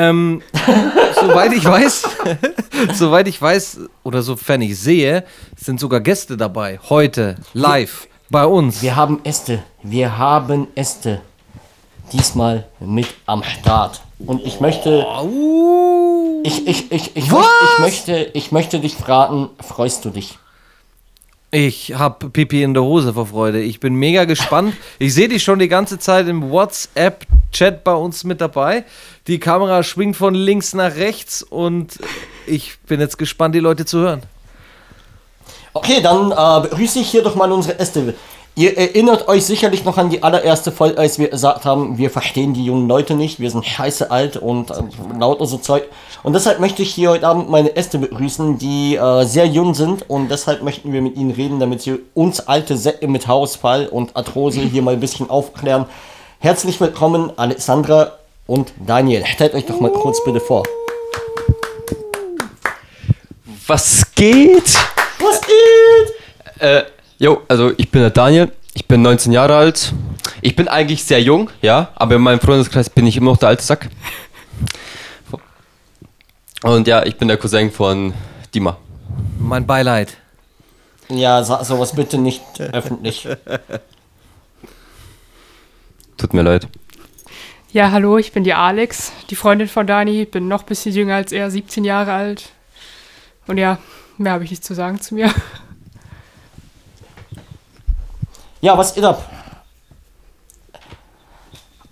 Ähm, soweit ich weiß, soweit ich weiß oder sofern ich sehe, sind sogar Gäste dabei. Heute, live, bei uns. Wir haben Äste. Wir haben Äste. Diesmal mit am Start. Und ich möchte. Ich, ich, ich, ich, möchte, ich, möchte, ich möchte dich fragen, freust du dich? Ich hab Pipi in der Hose vor Freude. Ich bin mega gespannt. Ich sehe dich schon die ganze Zeit im WhatsApp-Chat bei uns mit dabei. Die Kamera schwingt von links nach rechts und ich bin jetzt gespannt, die Leute zu hören. Okay, dann äh, begrüße ich hier doch mal unsere Äste. Ihr erinnert euch sicherlich noch an die allererste Folge, als wir gesagt haben, wir verstehen die jungen Leute nicht, wir sind scheiße alt und äh, lauter so Zeug. Und deshalb möchte ich hier heute Abend meine Äste begrüßen, die äh, sehr jung sind und deshalb möchten wir mit ihnen reden, damit sie uns alte Säcke mit Haarausfall und Arthrose hier mal ein bisschen aufklären. Herzlich willkommen, Alexandra und Daniel. Stellt euch doch mal kurz bitte vor. Was geht? Was geht? Äh, jo, also ich bin der Daniel, ich bin 19 Jahre alt. Ich bin eigentlich sehr jung, ja, aber in meinem Freundeskreis bin ich immer noch der alte Sack. Und ja, ich bin der Cousin von Dima. Mein Beileid. Ja, sowas bitte nicht öffentlich. Tut mir leid. Ja, hallo, ich bin die Alex, die Freundin von Dani, bin noch ein bisschen jünger als er, 17 Jahre alt. Und ja, mehr habe ich nicht zu sagen zu mir. Ja, was geht ab?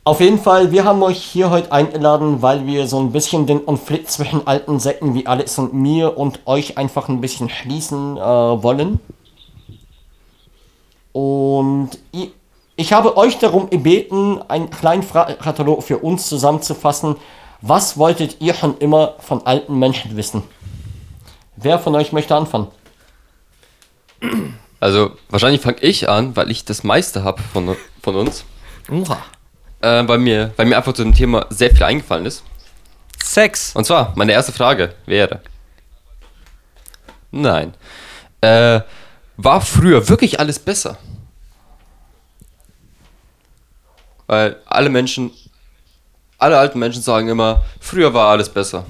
Auf jeden Fall, wir haben euch hier heute eingeladen, weil wir so ein bisschen den Konflikt zwischen alten Säcken wie Alex und mir und euch einfach ein bisschen schließen äh, wollen. Und ich, ich habe euch darum gebeten, einen kleinen Fragekatalog für uns zusammenzufassen. Was wolltet ihr schon immer von alten Menschen wissen? Wer von euch möchte anfangen? Also wahrscheinlich fange ich an, weil ich das meiste habe von, von uns. Oha. Äh, weil, mir, weil mir einfach zu dem Thema sehr viel eingefallen ist. Sex. Und zwar, meine erste Frage wäre. Nein. Äh, war früher wirklich alles besser? Weil alle Menschen, alle alten Menschen sagen immer, früher war alles besser.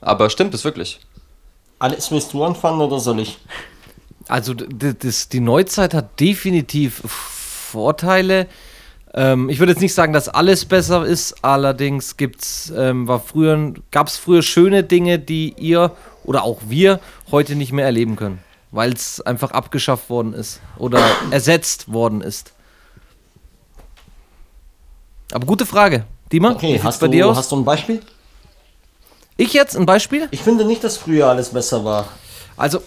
Aber stimmt es wirklich? Alex, willst du anfangen oder soll ich? Also das, die Neuzeit hat definitiv Vorteile. Ähm, ich würde jetzt nicht sagen, dass alles besser ist, allerdings gibt's, ähm, war früher, gab es früher schöne Dinge, die ihr oder auch wir heute nicht mehr erleben können, weil es einfach abgeschafft worden ist oder ersetzt worden ist. Aber gute Frage. Dima, Okay, hast bei du, dir aus? hast du ein Beispiel? Ich jetzt ein Beispiel? Ich finde nicht, dass früher alles besser war. Also,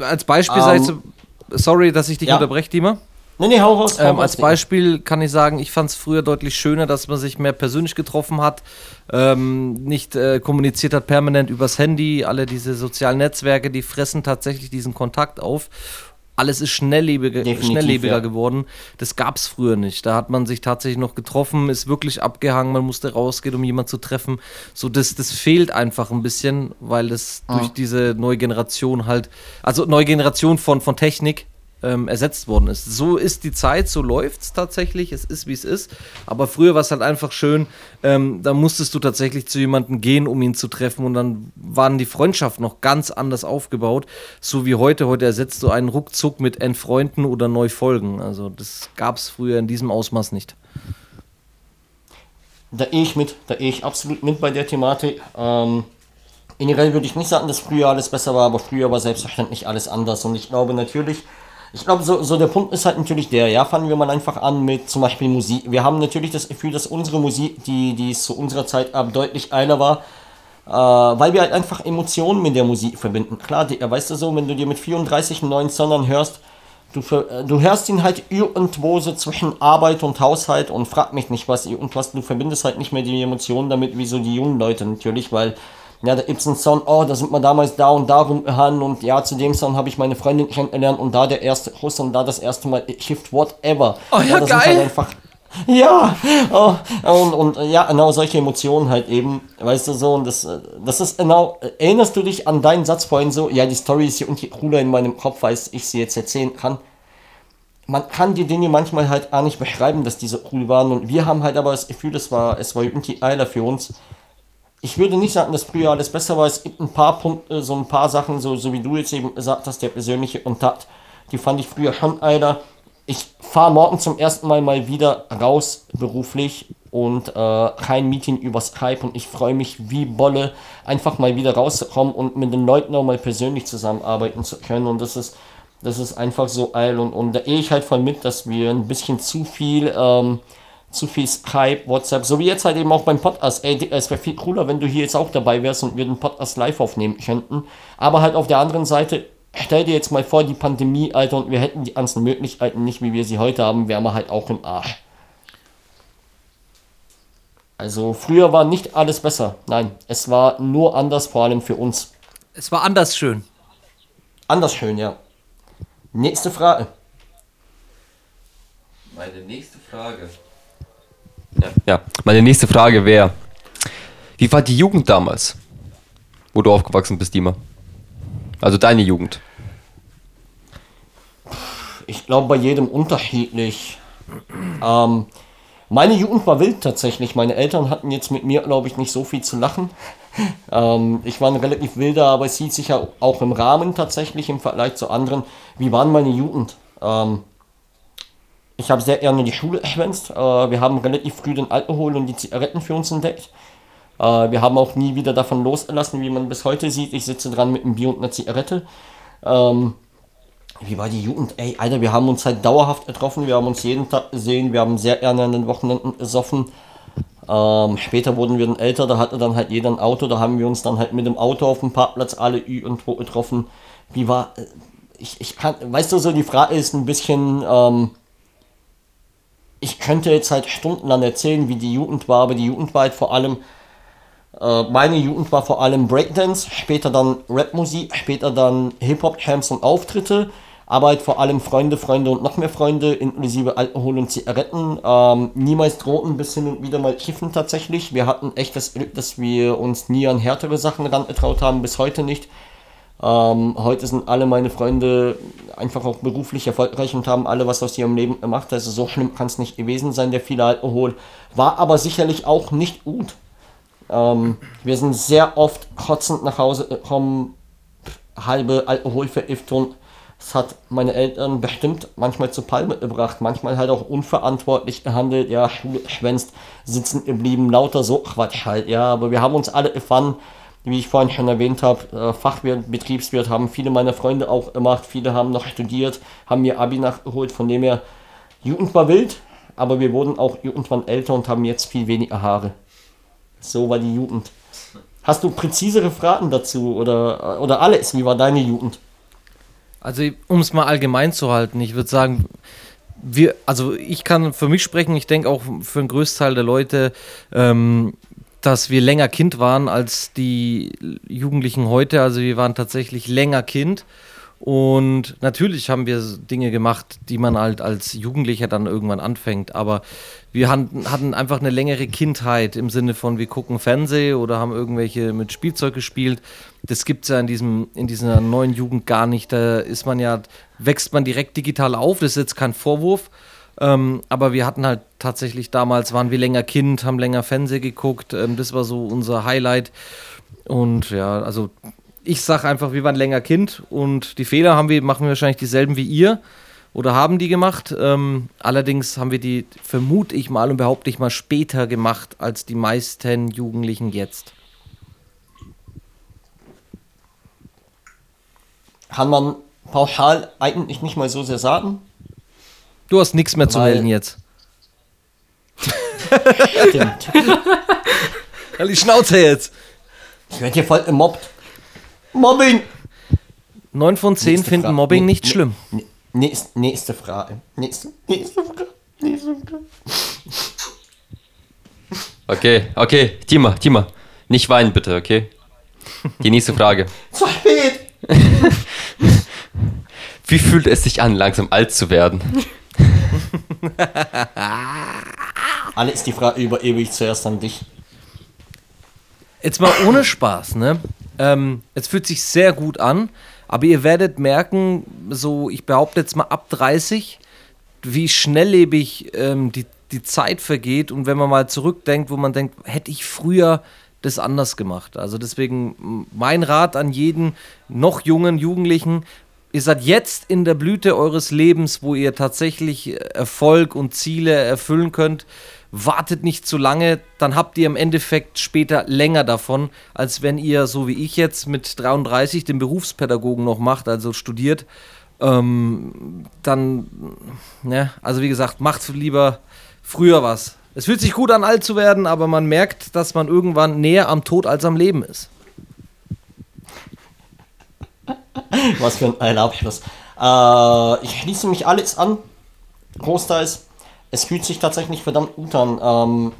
als Beispiel Ähm, sei zu, sorry, dass ich dich ja. unterbreche, Dima. Nee, nee, hau raus. hau Ähm, als. Beispiel kann ich sagen, ich fand es früher deutlich schöner, dass man sich mehr persönlich getroffen hat, ähm, nicht äh, kommuniziert hat permanent übers Handy. Alle diese sozialen Netzwerke, die fressen tatsächlich diesen Kontakt auf. Alles ist schnelllebiger, Definitiv, schnelllebiger ja. geworden. Das gab es früher nicht. Da hat man sich tatsächlich noch getroffen, ist wirklich abgehangen, man musste rausgehen, um jemanden zu treffen. So, das, das fehlt einfach ein bisschen, weil das Ah. durch diese neue Generation halt, also neue Generation von, von Technik ähm, ersetzt worden ist. So ist die Zeit, so läuft es tatsächlich, es ist wie es ist. Aber früher war es halt einfach schön, ähm, da musstest du tatsächlich zu jemandem gehen, um ihn zu treffen und dann waren die Freundschaften noch ganz anders aufgebaut, so wie heute. Heute ersetzt du einen ruckzuck mit Entfreunden oder Neufolgen. Also das gab es früher in diesem Ausmaß nicht. Da gehe ich mit, da gehe ich absolut mit bei der Thematik. Ähm, generell würde ich nicht sagen, dass früher alles besser war, aber früher war selbstverständlich alles anders. Und ich glaube natürlich, ich glaube, so, so der Punkt ist halt natürlich der, ja, fangen wir mal einfach an mit zum Beispiel Musik. Wir haben natürlich das Gefühl, dass unsere Musik, die, die zu unserer Zeit ab deutlich eiler war, äh, weil wir halt einfach Emotionen mit der Musik verbinden. Klar, Digga, weißt du so, wenn du dir mit 34 einen neuen Song anhörst, du, ver- äh, du hörst ihn halt irgendwo so zwischen Arbeit und Haushalt und frag mich nicht was, irgendwas, du verbindest halt nicht mehr die Emotionen damit, wie so die jungen Leute natürlich, weil, ja, da gibt's einen Song, oh, da sind wir damals da und da rumgehangen und ja, zu dem Song habe ich meine Freundin kennengelernt und da der erste Kuss und da das erste Mal Shift, whatever. Oh ja, das sind geil. Halt einfach, ja, oh, und, und ja, genau solche Emotionen halt eben, weißt du so, und das, das ist genau, erinnerst du dich an deinen Satz vorhin so, ja, die Story ist hier irgendwie cooler in meinem Kopf, als ich sie jetzt erzählen kann. Man kann die Dinge manchmal halt auch nicht beschreiben, dass diese cool waren und wir haben halt aber das Gefühl, es war, es war irgendwie eiler für uns, ich würde nicht sagen, dass früher alles besser war. Es gibt ein paar Punkte, so ein paar Sachen, so, so wie du jetzt eben gesagt hast, der persönliche Kontakt, die fand ich früher schon einer. Ich fahre morgen zum ersten Mal mal wieder raus beruflich und äh, kein Meeting über Skype und ich freue mich wie Bolle, einfach mal wieder rauszukommen und mit den Leuten auch mal persönlich zusammenarbeiten zu können und das ist, das ist einfach so eil und, und da gehe ich halt voll mit, dass wir ein bisschen zu viel ähm, zu viel Skype, WhatsApp, so wie jetzt halt eben auch beim Podcast. Ey, es wäre viel cooler, wenn du hier jetzt auch dabei wärst und wir den Podcast live aufnehmen könnten. Aber halt auf der anderen Seite, stell dir jetzt mal vor, die Pandemie, Alter, und wir hätten die ganzen Möglichkeiten nicht, wie wir sie heute haben, wären wir halt auch im Arsch. Also früher war nicht alles besser. Nein, es war nur anders, vor allem für uns. Es war anders schön. Anders schön, ja. Nächste Frage. Meine nächste Frage. Ja, ja. meine nächste Frage wäre: Wie war die Jugend damals, wo du aufgewachsen bist, Dima? Also deine Jugend. Ich glaube, bei jedem unterschiedlich. Ähm, meine Jugend war wild tatsächlich. Meine Eltern hatten jetzt mit mir, glaube ich, nicht so viel zu lachen. Ähm, ich war ein relativ wilder, aber es hielt sich ja auch im Rahmen tatsächlich im Vergleich zu anderen. Wie war meine Jugend? Ähm, ich habe sehr gerne die Schule erschwänzt. Äh, wir haben relativ früh den Alkohol und die Zigaretten für uns entdeckt. Äh, wir haben auch nie wieder davon losgelassen, wie man bis heute sieht. Ich sitze dran mit einem Bier und einer Zigarette. Ähm, wie war die Jugend? Ey, Alter, wir haben uns halt dauerhaft getroffen. Wir haben uns jeden Tag gesehen. Wir haben sehr gerne an den Wochenenden gesoffen. Ähm, später wurden wir dann älter, da hatte dann halt jeder ein Auto, da haben wir uns dann halt mit dem Auto auf dem Parkplatz alle Ü und Wo getroffen. Wie war, äh, ich, ich kann, weißt du so, die Frage ist ein bisschen, ähm, ich könnte jetzt halt stundenlang erzählen, wie die Jugend war, aber die Jugend war halt vor allem, äh, meine Jugend war vor allem Breakdance, später dann Rapmusik, später dann Hip-Hop-Camps und Auftritte, aber halt vor allem Freunde, Freunde und noch mehr Freunde, inklusive Alkohol und Zigaretten, ähm, niemals drohten, bis hin und wieder mal kiffen tatsächlich. Wir hatten echt das Glück, dass wir uns nie an härtere Sachen rangetraut haben, bis heute nicht. Ähm, heute sind alle meine Freunde einfach auch beruflich erfolgreich und haben alle was aus ihrem Leben gemacht. Also so schlimm kann es nicht gewesen sein, der viele Alkohol. War aber sicherlich auch nicht gut. Ähm, wir sind sehr oft kotzend nach Hause gekommen, halbe Alkoholvergiftung. Das hat meine Eltern bestimmt manchmal zu Palme gebracht, manchmal halt auch unverantwortlich gehandelt, ja, schwänzt, sitzen geblieben, lauter so Quatsch halt, ja, aber wir haben uns alle gefangen wie ich vorhin schon erwähnt habe, äh, Fachwirt, Betriebswirt haben viele meiner Freunde auch gemacht. Viele haben noch studiert, haben mir Abi nachgeholt. Von dem her, Jugend war wild, aber wir wurden auch irgendwann älter und haben jetzt viel weniger Haare. So war die Jugend. Hast du präzisere Fragen dazu oder, oder alles? Wie war deine Jugend? Also, um es mal allgemein zu halten, ich würde sagen, wir, also ich kann für mich sprechen, ich denke auch für einen Großteil der Leute, ähm, dass wir länger Kind waren als die Jugendlichen heute. Also wir waren tatsächlich länger Kind. Und natürlich haben wir Dinge gemacht, die man halt als Jugendlicher dann irgendwann anfängt. Aber wir hatten einfach eine längere Kindheit im Sinne von, wir gucken Fernsehen oder haben irgendwelche mit Spielzeug gespielt. Das gibt es ja in, diesem, in dieser neuen Jugend gar nicht. Da ist man ja, wächst man direkt digital auf. Das ist jetzt kein Vorwurf. Ähm, aber wir hatten halt tatsächlich damals, waren wir länger Kind, haben länger Fernsehen geguckt. Ähm, das war so unser Highlight. Und ja, also ich sag einfach, wir waren länger Kind und die Fehler haben wir, machen wir wahrscheinlich dieselben wie ihr oder haben die gemacht. Ähm, allerdings haben wir die, vermute ich mal und behaupte ich mal, später gemacht als die meisten Jugendlichen jetzt. Kann man pauschal eigentlich nicht mal so sehr sagen. Du hast nichts mehr zu melden jetzt. Stimmt. Halt die Schnauze jetzt. Ich werde hier voll gemobbt. Mobbing! 9 von 10 Nächste finden Frage. Mobbing nicht schlimm. Nächste, nächste Frage. Nächste, nächste Frage. Nächste Frage. Okay, okay, Dima, Dima. Nicht weinen bitte, okay? Die nächste Frage. Zu spät! Wie fühlt es sich an, langsam alt zu werden? Alle ist die Frage über ewig zuerst an dich. Jetzt mal ohne Spaß, ne? Ähm, es fühlt sich sehr gut an, aber ihr werdet merken, so, ich behaupte jetzt mal ab 30, wie schnelllebig ähm, die, die Zeit vergeht und wenn man mal zurückdenkt, wo man denkt, hätte ich früher das anders gemacht. Also deswegen mein Rat an jeden noch jungen Jugendlichen, ihr seid jetzt in der Blüte eures Lebens, wo ihr tatsächlich Erfolg und Ziele erfüllen könnt. Wartet nicht zu lange, dann habt ihr im Endeffekt später länger davon, als wenn ihr, so wie ich jetzt, mit 33 den Berufspädagogen noch macht, also studiert. Ähm, dann, ne, also wie gesagt, macht lieber früher was. Es fühlt sich gut an, alt zu werden, aber man merkt, dass man irgendwann näher am Tod als am Leben ist. Was für ein Abschluss. Äh, ich schließe mich alles an. Großteils. Es fühlt sich tatsächlich verdammt gut an. Ähm,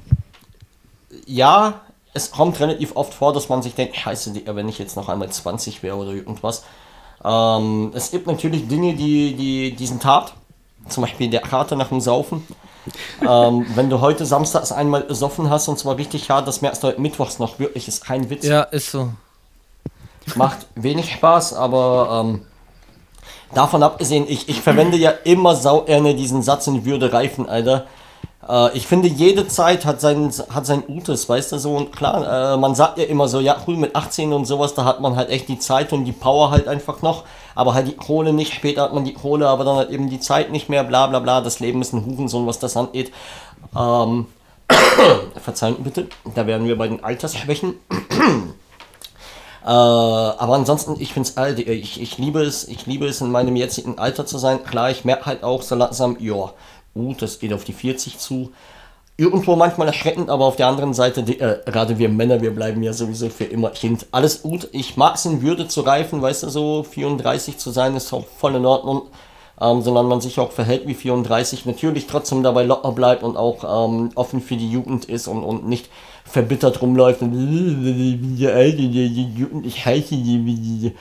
ja, es kommt relativ oft vor, dass man sich denkt, scheiße, wenn ich jetzt noch einmal 20 wäre oder irgendwas. Ähm, es gibt natürlich Dinge, die, die diesen Tat, zum Beispiel der Karte nach dem Saufen. ähm, wenn du heute samstags einmal besoffen hast und zwar richtig hart, das merkst du heute mittwochs noch wirklich, ist kein Witz. Ja, ist so. Macht wenig Spaß, aber ähm, davon abgesehen, ich, ich verwende ja immer sau gerne diesen Satz in Würde reifen, Alter. Äh, ich finde, jede Zeit hat sein, hat sein Gutes, weißt du so. Und klar, äh, man sagt ja immer so, ja, cool, mit 18 und sowas, da hat man halt echt die Zeit und die Power halt einfach noch. Aber halt die Kohle nicht. Später hat man die Kohle, aber dann halt eben die Zeit nicht mehr, bla bla bla. Das Leben ist ein Hurensohn, was das angeht. Ähm, verzeihen bitte, da werden wir bei den Altersschwächen. Äh, aber ansonsten, ich finde es ich, ich liebe es, ich liebe es in meinem jetzigen Alter zu sein. Klar, ich merke halt auch so langsam, ja, gut, das geht auf die 40 zu. Irgendwo manchmal erschreckend, aber auf der anderen Seite, äh, gerade wir Männer, wir bleiben ja sowieso für immer Kind. Alles gut, ich mag es in Würde zu reifen, weißt du, so 34 zu sein ist auch voll in Ordnung. Ähm, solange man sich auch verhält wie 34, natürlich trotzdem dabei locker bleibt und auch ähm, offen für die Jugend ist und, und nicht verbittert rumläuft und ich heiße die.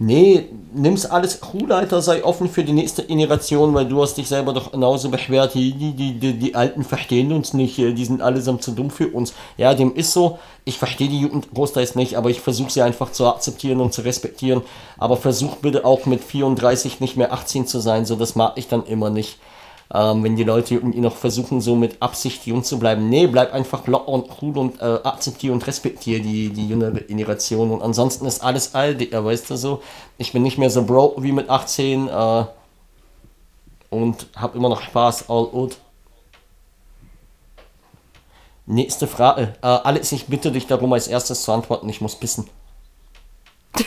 Nee, nimm's alles cool, Alter, sei offen für die nächste Generation, weil du hast dich selber doch genauso beschwert, die, die, die, die Alten verstehen uns nicht, die sind allesamt zu dumm für uns. Ja, dem ist so, ich verstehe die Jugend großteils nicht, aber ich versuche sie einfach zu akzeptieren und zu respektieren. Aber versuch bitte auch mit 34 nicht mehr 18 zu sein, so das mag ich dann immer nicht. Ähm, wenn die Leute irgendwie noch versuchen, so mit Absicht jung zu bleiben. Nee, bleib einfach locker und cool und äh, akzeptiere und respektiere die, die jüngere Generation. Und ansonsten ist alles all, Digga, weißt du so. Ich bin nicht mehr so broke wie mit 18 äh, und hab immer noch Spaß, all gut. Nächste Frage. Äh, Alex, ich bitte dich darum, als erstes zu antworten. Ich muss pissen.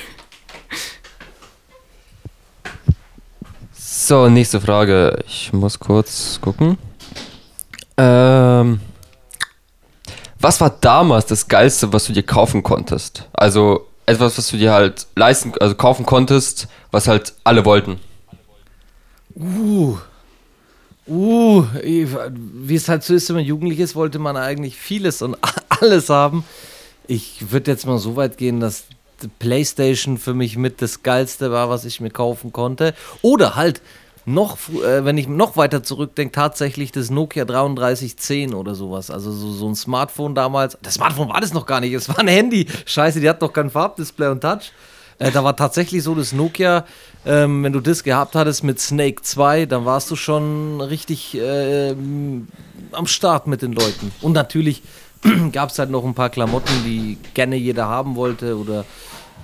So, nächste Frage. Ich muss kurz gucken. Ähm, was war damals das Geilste, was du dir kaufen konntest? Also etwas, was du dir halt leisten, also kaufen konntest, was halt alle wollten. Uh. Uh, wie es halt so ist, wenn man jugendlich ist, wollte man eigentlich vieles und alles haben. Ich würde jetzt mal so weit gehen, dass PlayStation für mich mit das Geilste war, was ich mir kaufen konnte. Oder halt noch, äh, wenn ich noch weiter zurückdenke, tatsächlich das Nokia 3310 oder sowas. Also so, so ein Smartphone damals. Das Smartphone war das noch gar nicht, es war ein Handy. Scheiße, die hat doch kein Farbdisplay und Touch. Äh, da war tatsächlich so das Nokia, ähm, wenn du das gehabt hattest mit Snake 2, dann warst du schon richtig äh, am Start mit den Leuten. Und natürlich gab es halt noch ein paar Klamotten, die gerne jeder haben wollte. Oder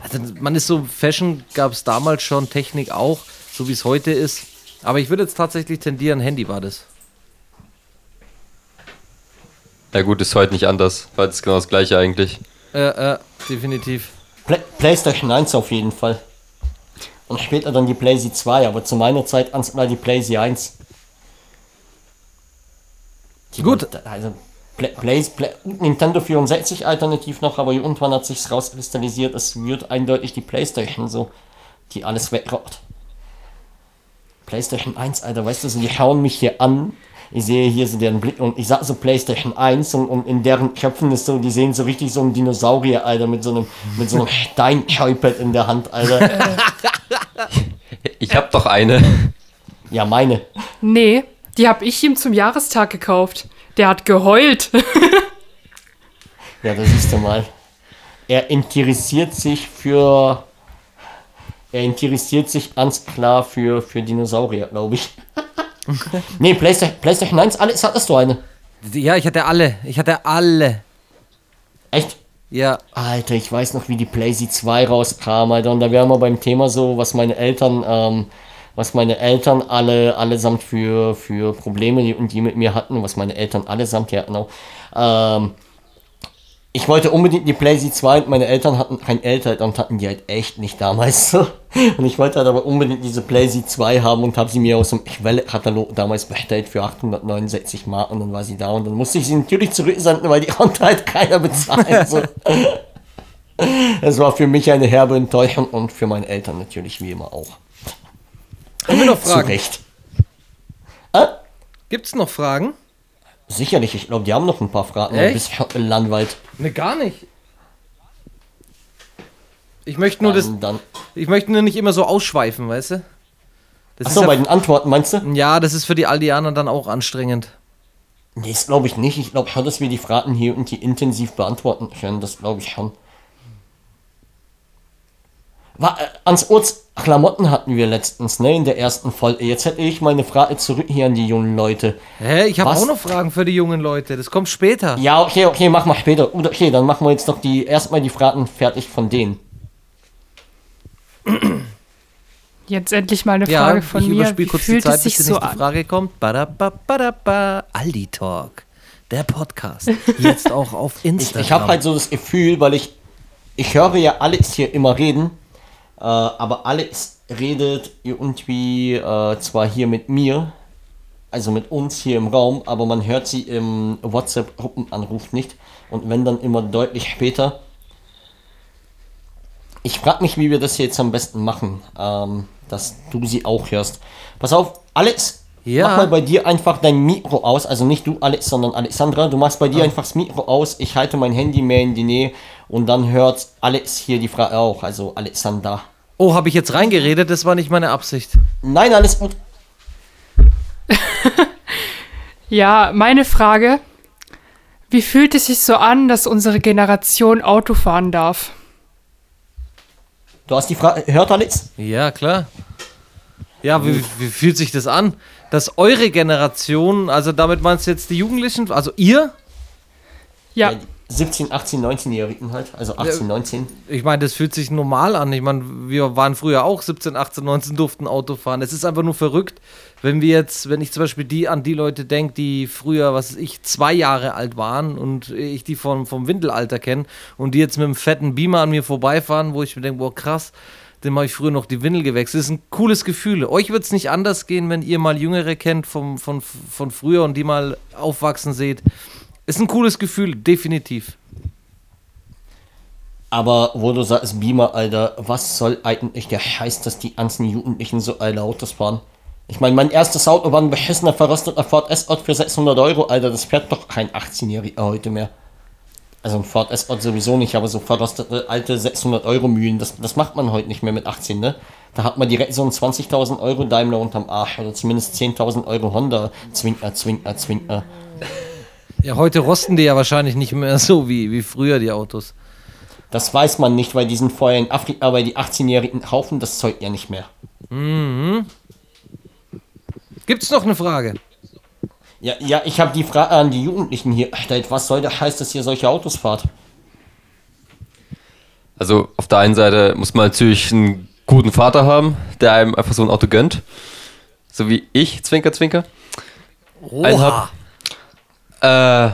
also man ist so, Fashion gab es damals schon, Technik auch, so wie es heute ist. Aber ich würde jetzt tatsächlich tendieren, Handy war das. Ja gut, ist heute nicht anders, weil es genau das gleiche eigentlich. Ja, äh, definitiv. Play PlayStation 1 auf jeden Fall. Und später dann die PlayStation 2, aber zu meiner Zeit war die PlayStation 1. Die Gut. Also Play, Play, Play, Nintendo 64 alternativ noch, aber irgendwann hat sich's rauskristallisiert, es wird eindeutig die PlayStation so, die alles wegrockt. PlayStation 1, Alter, weißt du, so, die schauen mich hier an. Ich sehe hier so deren Blick und ich sag so PlayStation 1 und, und in deren Köpfen ist so, die sehen so richtig so einen Dinosaurier, Alter, mit so einem, mit so einem Steinschäupel in der Hand, Alter. Ich hab doch eine. Ja, meine. Nee, die hab ich ihm zum Jahrestag gekauft. Der hat geheult. ja, das siehst du mal. Er interessiert sich für er interessiert sich ganz klar für, für Dinosaurier, glaube ich. nee, PlayStation, PlayStation 1, alles hattest du eine. Ja, ich hatte alle. Ich hatte alle. Echt? Ja, Alter, ich weiß noch, wie die PlayZ 2 rauskam, Alter. Und da wären wir beim Thema so, was meine Eltern, ähm, was meine Eltern alle, allesamt für, für Probleme die, und die mit mir hatten, was meine Eltern allesamt, ja genau. Ähm, ich wollte unbedingt die PlayZ 2 und meine Eltern hatten kein Eltern und hatten die halt echt nicht damals so. Und ich wollte halt aber unbedingt diese PlayZ 2 haben und habe sie mir aus dem Quelle-Katalog damals bestellt für 869 Mark und dann war sie da und dann musste ich sie natürlich zurücksenden, weil die konnte halt keiner bezahlen. So. Es war für mich eine herbe Enttäuschung und für meine Eltern natürlich wie immer auch. Haben wir noch Fragen? Recht. Äh? Gibt es noch Fragen? Sicherlich, ich glaube, die haben noch ein paar Fragen. Echt? Bis Landwald. Ne, gar nicht. Ich möchte nur das, Dann, dann. ich möchte nur nicht immer so ausschweifen, weißt du? Das Achso, ist bei ja, den Antworten meinst du? ja, das ist für die Aldianer dann auch anstrengend. Nee, das glaube ich nicht. Ich glaube schon, dass wir die Fragen hier und die intensiv beantworten können. Das glaube ich schon. War, äh, ans Urz Klamotten hatten wir letztens, ne, in der ersten Folge. Jetzt hätte ich meine Frage zurück hier an die jungen Leute. Hä, ich habe auch noch Fragen für die jungen Leute. Das kommt später. Ja, okay, okay, mach mal später. Okay, dann machen wir jetzt noch die erstmal die Fragen fertig von denen. Jetzt endlich mal eine Ja, Frage von ich mir. überspiele Wie kurz die Zeit, es bis sich die so nächste an? Frage kommt. Badaba, badaba, Aldi Talk. Der Podcast. Jetzt auch auf Ich, Instagram. ich habe halt so das Gefühl, weil ich, ich höre ja alles hier immer reden, äh, aber alles redet irgendwie äh, zwar hier mit mir, also mit uns hier im Raum, aber man hört sie im WhatsApp-Gruppenanruf nicht und wenn dann immer deutlich später. Ich frage mich, wie wir das jetzt am besten machen, ähm, dass du sie auch hörst. Pass auf, Alex, Ja. mach mal bei dir einfach dein Mikro aus. Also nicht du, Alex, sondern Alexandra. Du machst bei dir einfach das Mikro aus. Ich halte mein Handy mehr in die Nähe und dann hört Alex hier die Frage auch. Also Alexander. Oh, habe ich jetzt reingeredet? Das war nicht meine Absicht. Nein, alles gut. Ja, meine Frage. Wie fühlt es sich so an, dass unsere Generation Auto fahren darf? Du hast die Frage. Hört Alex? Ja, klar. Ja, wie, wie fühlt sich das an? Dass eure Generation, also damit meinst du jetzt die Jugendlichen, also ihr? Ja, 17, 18, 19-Jährigen halt. Also 18, 19. Ich meine, das fühlt sich normal an. Ich meine, wir waren früher auch 17, 18, 19, durften Auto fahren. Es ist einfach nur verrückt, wenn wir jetzt, wenn ich zum Beispiel die an die Leute denke, die früher, was weiß ich, zwei Jahre alt waren und ich die vom, vom Windelalter kenne und die jetzt mit einem fetten Beamer an mir vorbeifahren, wo ich mir denke, boah, krass, dem habe ich früher noch die Windel gewechselt. Das ist ein cooles Gefühl. Euch wird es nicht anders gehen, wenn ihr mal Jüngere kennt vom, von, von früher und die mal aufwachsen seht. Ist ein cooles Gefühl, definitiv. Aber wo du sagst, Beamer, Alter, was soll eigentlich der Scheiß, dass die ganzen Jugendlichen so alte Autos fahren? Ich meine, mein erstes Auto war ein beschissener, verrosteter Ford S-Ort für 600 Euro, Alter. Das fährt doch kein 18-Jähriger heute mehr. Also ein Ford S-Ort sowieso nicht, aber so verrostete alte 600 Euro Mühlen, das, das macht man heute nicht mehr mit 18, ne? Da hat man direkt so einen 20.000 Euro Daimler unterm Arsch oder zumindest 10.000 Euro Honda. Zwinkner, Zwinkner, Zwinkner. Ja, heute rosten die ja wahrscheinlich nicht mehr so wie, wie früher die Autos. Das weiß man nicht, weil die sind vorher in Afrika, weil die 18-Jährigen kaufen das Zeug ja nicht mehr. Gibt's noch eine Frage? Ja, ja, ich habe die Frage an die Jugendlichen hier gestellt. Was soll das heißt, dass ihr solche Autos fahrt? Also auf der einen Seite muss man natürlich einen guten Vater haben, der einem einfach so ein Auto gönnt. So wie ich, Zwinker, Zwinker. Einen hab. Äh,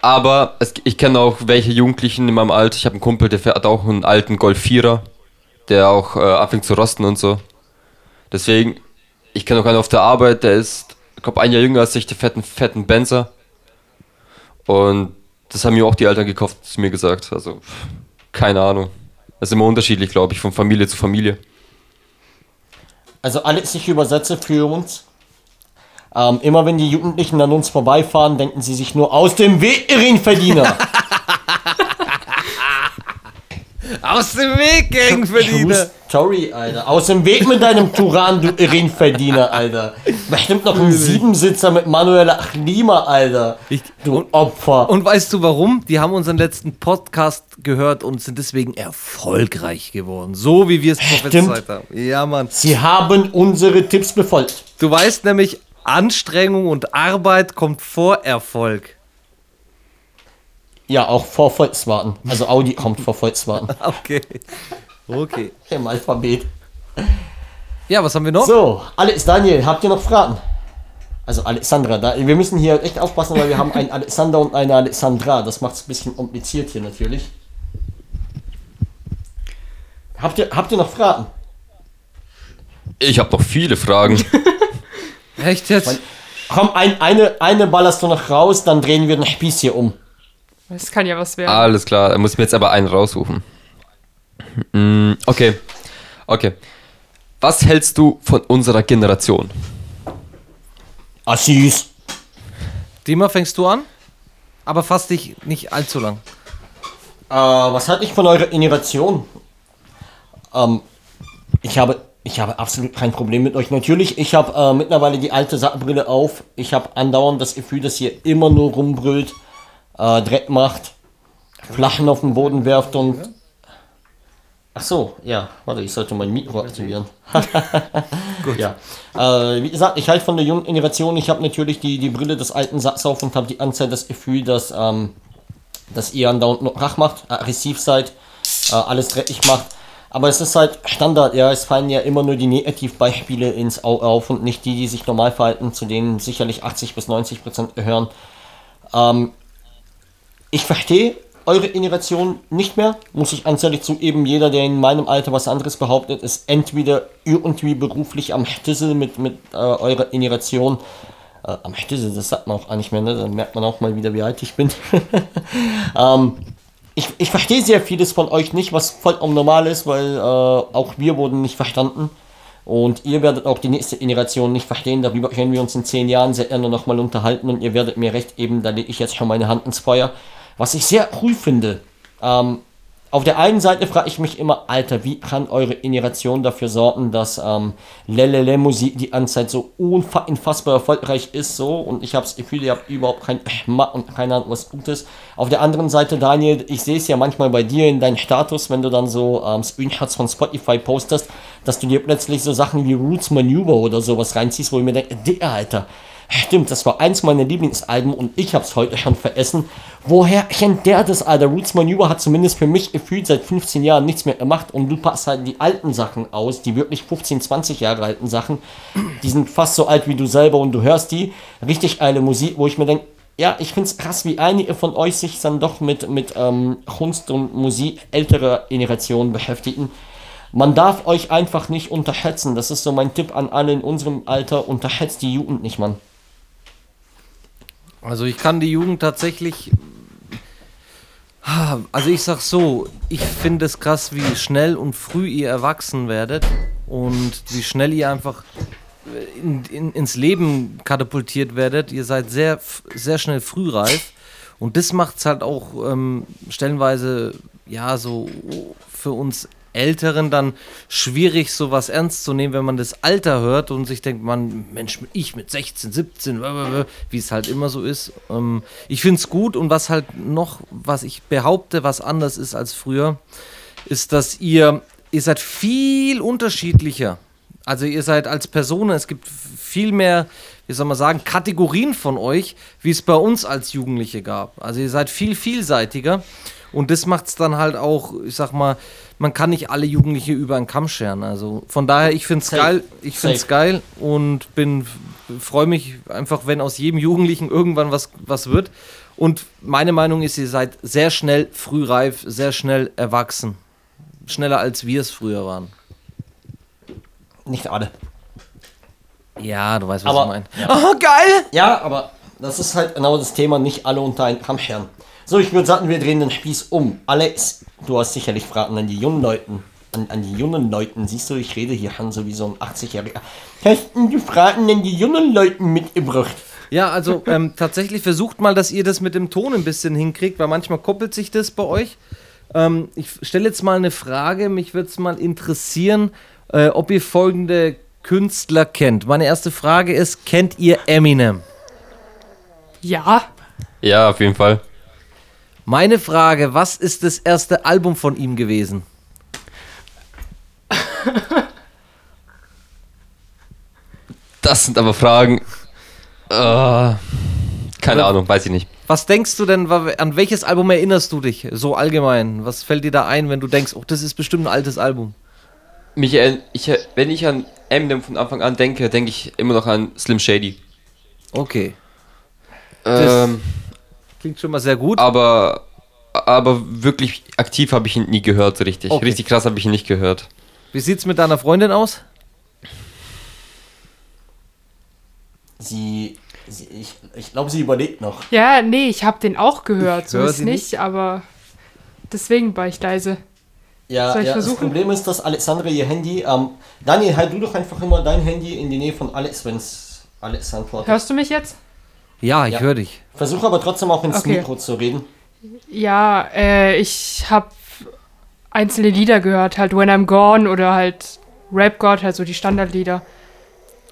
aber es, ich kenne auch welche Jugendlichen in meinem Alter. Ich habe einen Kumpel, der fährt auch einen alten Golf 4er, der auch äh, anfängt zu rosten und so. Deswegen, ich kenne auch einen auf der Arbeit, der ist, ich glaube, ein Jahr jünger als ich, der einen fetten Benzer. Und das haben mir auch die Eltern gekauft, zu mir gesagt. Also, keine Ahnung. Das ist immer unterschiedlich, glaube ich, von Familie zu Familie. Also alles, ich übersetze für uns. Ähm, immer wenn die Jugendlichen an uns vorbeifahren, denken sie sich nur aus dem Weg, Verdiener. Aus dem Weg, Gangverdiener! Sorry, Alter. Aus dem Weg mit deinem Turan, du Verdiener, Alter. Bestimmt noch ein Siebensitzer mit manueller Klima, Alter. Du Opfer. Und weißt du warum? Die haben unseren letzten Podcast gehört und sind deswegen erfolgreich geworden. So wie wir es prophezeit haben. Ja, Mann. sie haben unsere Tipps befolgt. Du weißt nämlich, Anstrengung und Arbeit kommt vor Erfolg. Ja, auch vor Volkswagen. Also Audi kommt vor Volkswagen. Okay. Okay. Im Alphabet. Ja, was haben wir noch? So, Alex, Daniel, habt ihr noch Fragen? Also Alexandra, da, wir müssen hier echt aufpassen, weil wir haben einen Alexander und eine Alexandra. Das macht es ein bisschen kompliziert hier natürlich. Habt ihr, habt ihr noch Fragen? Ich habe noch viele Fragen. Echt jetzt? Komm, ein, eine, eine ballerst du noch raus, dann drehen wir den Spieß hier um. Das kann ja was werden. Alles klar, da muss ich mir jetzt aber einen raussuchen. Mm, Okay. Okay. Was hältst du von unserer Generation? Assis. Dima, fängst du an? Aber fass dich nicht allzu lang. Äh, was hatte ich von eurer Generation? Ähm, ich habe, ich habe absolut kein Problem mit euch. Natürlich, ich habe äh, mittlerweile die alte Sackenbrille auf. Ich habe andauernd das Gefühl, dass ihr immer nur rumbrüllt, äh, Dreck macht, Flaschen auf den Boden werft und. Ach so, ja, warte, ich sollte mein Mikro aktivieren. Gut. Ja. Äh, wie gesagt, ich halte von der jungen Generation, ich habe natürlich die, die Brille des alten Sacks auf und habe die ganze Zeit das Gefühl, dass, ähm, dass ihr andauernd noch Rach macht, aggressiv seid, äh, alles dreckig macht. Aber es ist halt Standard, ja, es fallen ja immer nur die Negativbeispiele ins Auge auf und nicht die, die sich normal verhalten, zu denen sicherlich 80 bis 90 Prozent gehören. Ähm, ich verstehe eure Generation nicht mehr, muss ich ganz ehrlich zugeben. Jeder, der in meinem Alter was anderes behauptet, ist entweder irgendwie beruflich am Stissel mit, mit äh, eurer Generation. Äh, am Stissel, das sagt man auch gar nicht mehr, ne? dann merkt man auch mal wieder, wie alt ich bin. ähm, ich, ich verstehe sehr vieles von euch nicht, was vollkommen normal ist, weil äh, auch wir wurden nicht verstanden. Und ihr werdet auch die nächste Generation nicht verstehen. Darüber können wir uns in zehn Jahren sehr gerne nochmal unterhalten und ihr werdet mir recht geben, da lege ich jetzt schon meine Hand ins Feuer. Was ich sehr cool finde. Ähm, auf der einen Seite frage ich mich immer, Alter, wie kann eure Generation dafür sorgen, dass ähm, Lelele Musik die Anzeit so unfassbar erfolgreich ist, so und ich habe das Gefühl, ihr habt überhaupt kein Schmack und keine Ahnung was Gutes. Auf der anderen Seite, Daniel, ich sehe es ja manchmal bei dir in deinem Status, wenn du dann so ähm, Screenshots von Spotify postest, dass du dir plötzlich so Sachen wie Roots Maneuver oder sowas reinziehst, wo ich mir denke, Alter, Stimmt, das war eins meiner Lieblingsalben und ich hab's heute schon veressen. Woher kennt der das, Alter? Roots Maneuver hat zumindest für mich gefühlt seit 15 Jahren nichts mehr gemacht und du passt halt die alten Sachen aus, die wirklich 15, 20 Jahre alten Sachen. Die sind fast so alt wie du selber und du hörst die. Richtig geile Musik, wo ich mir denke, ja, ich find's krass, wie einige von euch sich dann doch mit, mit ähm, Kunst und Musik älterer Generationen beschäftigen. Man darf euch einfach nicht unterschätzen. Das ist so mein Tipp an alle in unserem Alter. Unterschätzt die Jugend nicht, Mann. Also ich kann die Jugend tatsächlich. Also ich sag so, ich finde es krass, wie schnell und früh ihr erwachsen werdet und wie schnell ihr einfach in, in, ins Leben katapultiert werdet. Ihr seid sehr, sehr schnell frühreif und das macht es halt auch ähm, stellenweise ja so für uns Älteren dann schwierig, sowas ernst zu nehmen, wenn man das Alter hört und sich denkt, man, Mensch, ich mit 16, 17, wie es halt immer so ist. Ähm, ich finde es gut und was halt noch, was ich behaupte, was anders ist als früher, ist, dass ihr, ihr seid viel unterschiedlicher. Also ihr seid als Person, es gibt viel mehr, wie soll man sagen, Kategorien von euch, wie es bei uns als Jugendliche gab. Also ihr seid viel vielseitiger und das macht es dann halt auch, ich sag mal, man kann nicht alle Jugendliche über einen Kamm scheren. Also von daher, ich finde es geil, ich finde es geil und bin freue mich einfach, wenn aus jedem Jugendlichen irgendwann was, was wird. Und meine Meinung ist, ihr seid sehr schnell frühreif, sehr schnell erwachsen. Schneller als wir es früher waren. Nicht alle. Ja, du weißt, was Aber- ich meine. ja. Oh, geil! Ja, aber das ist halt genau das Thema, nicht alle unter einen Kamm scheren. So, ich würde sagen, wir drehen den Spieß um. Alex, du hast sicherlich Fragen an die jungen Leuten. An, an die jungen Leuten. Siehst du, ich rede hier schon so wie so ein 80-Jähriger. Hast du die Fragen an die jungen Leuten mitgebracht? Ja, also ähm, tatsächlich versucht mal, dass ihr das mit dem Ton ein bisschen hinkriegt, weil manchmal koppelt sich das bei euch. Ähm, ich stelle jetzt mal eine Frage, mich würde es mal interessieren, äh, ob ihr folgende Künstler kennt. Meine erste Frage ist, kennt ihr Eminem? Ja, Ja, auf jeden Fall. Meine Frage, was ist das erste Album von ihm gewesen? Das sind aber Fragen. Äh, keine Ahnung, weiß ich nicht. Was denkst du denn, an welches Album erinnerst du dich so allgemein? Was fällt dir da ein, wenn du denkst, oh, das ist bestimmt ein altes Album? Mich, erinn- ich, wenn ich an Eminem von Anfang an denke, denke ich immer noch an Slim Shady. Okay. Das- Ähm, Klingt schon mal sehr gut. aber, aber wirklich aktiv habe ich ihn nie gehört, so richtig. Okay. Richtig krass habe ich ihn nicht gehört. Wie sieht's mit deiner Freundin aus? Sie, sie ich, ich glaube, sie überlegt noch. Ja, nee, ich habe den auch gehört, Ich so ist sie nicht, aber deswegen war ich leise. Ja, Soll ich ja das? Problem ist, dass Alexandra ihr Handy. Ähm, Daniel, halt du doch einfach immer dein Handy in die Nähe von Alex, wenn es Alex antwortet. Hörst du mich jetzt? Ja, ich Ja. höre dich. Versuch aber trotzdem auch ins Okay. Mikro zu reden. Ja, äh, ich habe einzelne Lieder gehört, halt When I'm Gone oder halt Rap God, halt so die Standardlieder.